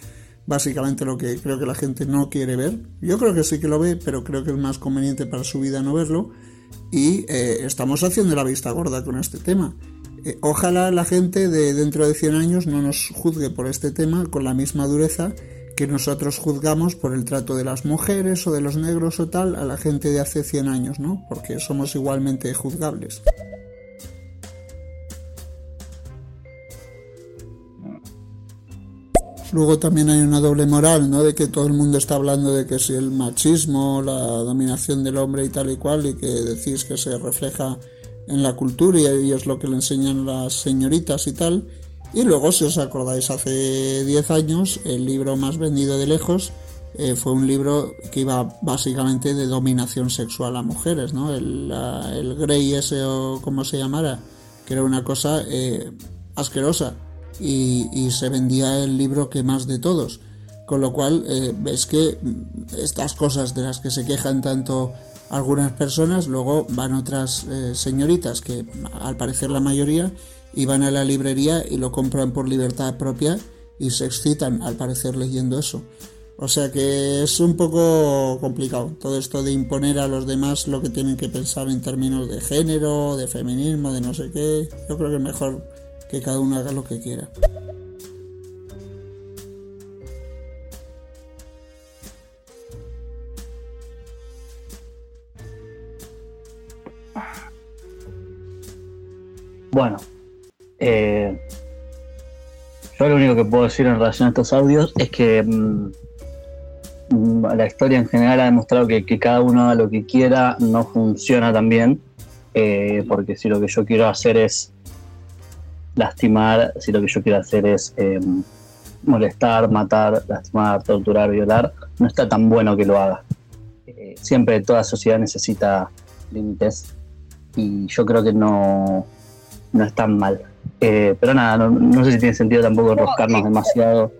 Speaker 10: básicamente lo que creo que la gente no quiere ver. Yo creo que sí que lo ve, pero creo que es más conveniente para su vida no verlo. Y eh, estamos haciendo la vista gorda con este tema. ojalá la gente de dentro de 100 años no nos juzgue por este tema con la misma dureza que nosotros juzgamos por el trato de las mujeres o de los negros o tal a la gente de hace 100 años, ¿no? Porque somos igualmente juzgables. Luego también hay una doble moral, ¿no? De que todo el mundo está hablando de que si el machismo, la dominación del hombre y tal y cual, y que decís que se refleja en la cultura y es lo que le enseñan las señoritas y tal. Y luego, si os acordáis, hace 10 años el libro más vendido de lejos eh, fue un libro que iba básicamente de dominación sexual a mujeres, ¿no? El, el Grey ese o como se llamara, que era una cosa eh, asquerosa y, se vendía el libro que más de todos. Con lo cual, eh, que estas cosas de las que se quejan tanto algunas personas, luego van otras señoritas que al parecer la mayoría y van a la librería y lo compran por libertad propia y se excitan al parecer leyendo eso. O sea que es un poco complicado todo esto de imponer a los demás lo que tienen que pensar en términos de género, de feminismo, de no sé qué. Yo creo que es mejor que cada uno haga lo que quiera.
Speaker 4: Bueno, eh, yo lo único que puedo decir en relación a estos audios es que mm, mm, la historia en general ha demostrado que, cada uno haga lo que quiera no funciona tan bien, eh, porque si lo que yo quiero hacer es lastimar, si lo que yo quiero hacer es eh, molestar, matar, lastimar, torturar, violar, no está tan bueno que lo haga. siempre toda sociedad necesita límites y yo creo que no, no es tan mal. Eh, pero nada, no, sé si tiene sentido tampoco enroscarnos demasiado.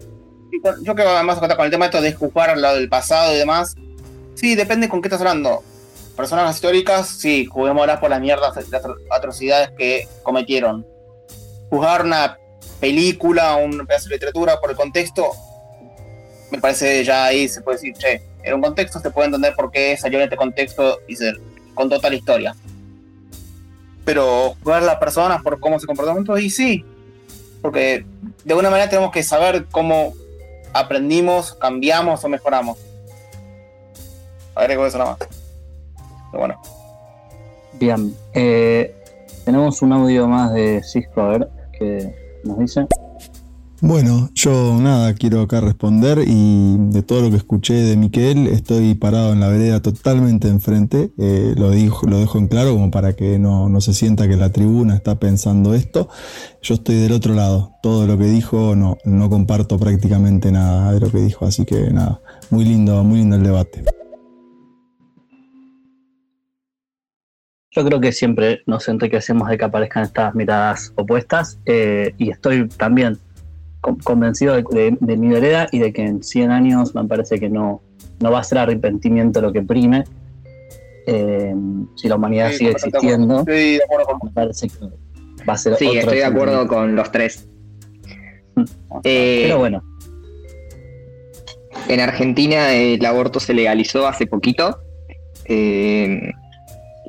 Speaker 2: Yo creo que además con el tema de juzgar lo del pasado y demás. Sí, depende con qué estás hablando. Personas históricas, sí, juguémoslas por las mierdas, las atrocidades que cometieron. Juzgar una película, un pedazo de literatura por el contexto, me parece ya ahí se puede decir, che, era un contexto, se puede entender por qué salió en este contexto y se contó tal historia pero jugar a las personas por cómo se comportan y sí, porque de alguna manera tenemos que saber cómo aprendimos, cambiamos o mejoramos. Agrego eso nada más. Pero bueno.
Speaker 4: Bien, eh, tenemos un audio más de Cisco, a ver, qué nos dice.
Speaker 8: Bueno, yo nada, quiero acá responder y de todo lo que escuché de Miquel, estoy parado en la vereda totalmente enfrente, eh, lo, dijo, lo dejo en claro como para que no, no, se sienta que la tribuna está pensando esto. Yo estoy del otro lado, todo lo que dijo no, no comparto prácticamente nada de lo que dijo, así que nada, muy lindo, muy lindo el debate.
Speaker 4: Yo creo que siempre nos enriquecemos de que aparezcan estas miradas opuestas eh, y estoy también convencido de, mi vereda y de que en 100 años me parece que no, no va a ser arrepentimiento lo que prime. Eh, si la humanidad sigue existiendo, me parece que va a ser
Speaker 3: Sí, estoy de acuerdo con los tres.
Speaker 4: Eh, Pero bueno.
Speaker 3: En Argentina el aborto se legalizó hace poquito. Eh,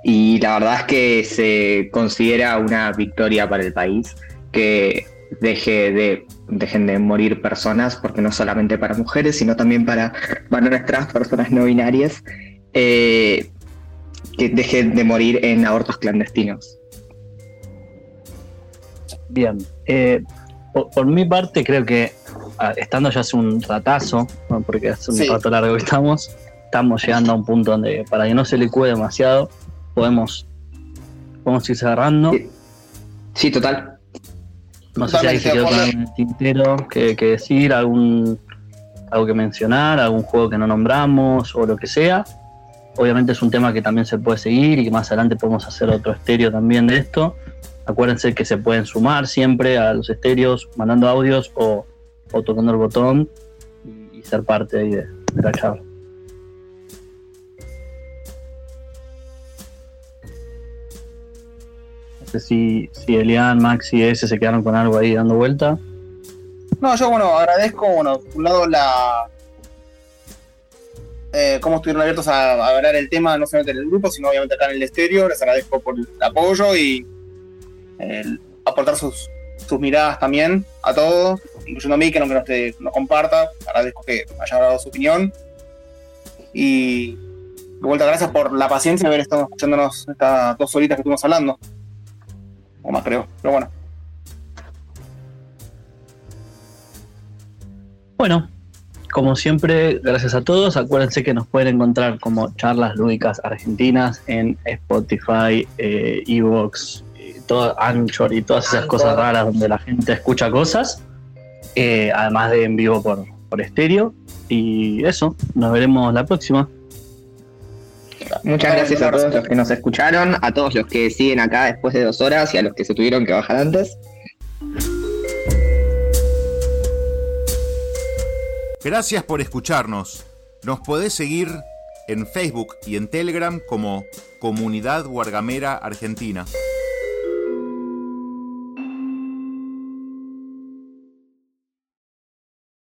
Speaker 3: y la verdad es que se considera una victoria para el país que deje de, dejen de morir personas, porque no solamente para mujeres, sino también para nuestras personas no binarias, eh, que dejen de morir en abortos clandestinos.
Speaker 4: Bien, eh, por, mi parte creo que ah, estando ya hace un ratazo, porque hace un rato largo que estamos, estamos llegando a un punto donde para que no se le cuede demasiado, podemos, podemos ir cerrando.
Speaker 3: Sí, total.
Speaker 4: No sé si hay se quedó con el tintero que, decir, algún algo que mencionar, algún juego que no nombramos o lo que sea. Obviamente es un tema que también se puede seguir y que más adelante podemos hacer otro estéreo también de esto. Acuérdense que se pueden sumar siempre a los estéreos mandando audios o, tocando el botón y, ser parte ahí de, la charla. Sé si, si Elian, Max y ese se quedaron con algo ahí dando vuelta.
Speaker 2: No, yo bueno, agradezco, bueno, por un lado la, eh, cómo estuvieron abiertos a, hablar el tema, no solamente en el grupo, sino obviamente acá en el estéreo. Les agradezco por el apoyo y aportar sus, sus miradas también a todos, incluyendo a mí, que no, que nos, comparta. Agradezco que haya dado su opinión. Y de vuelta, gracias por la paciencia de haber estado escuchándonos estas dos horitas que estuvimos hablando. O más, creo. Pero bueno.
Speaker 4: Bueno, como siempre, gracias a todos. Acuérdense que nos pueden encontrar como charlas lúdicas argentinas en Spotify, eh, Evox, todo Anchor y todas esas cosas raras donde la gente escucha cosas, eh, además de en vivo por, por estéreo. Y eso, nos veremos la próxima.
Speaker 3: Muchas gracias a todos los que nos escucharon, a todos los que siguen acá después de dos horas y a los que se tuvieron que bajar antes.
Speaker 1: Gracias por escucharnos. Nos podés seguir en Facebook y en Telegram como Comunidad Guargamera Argentina.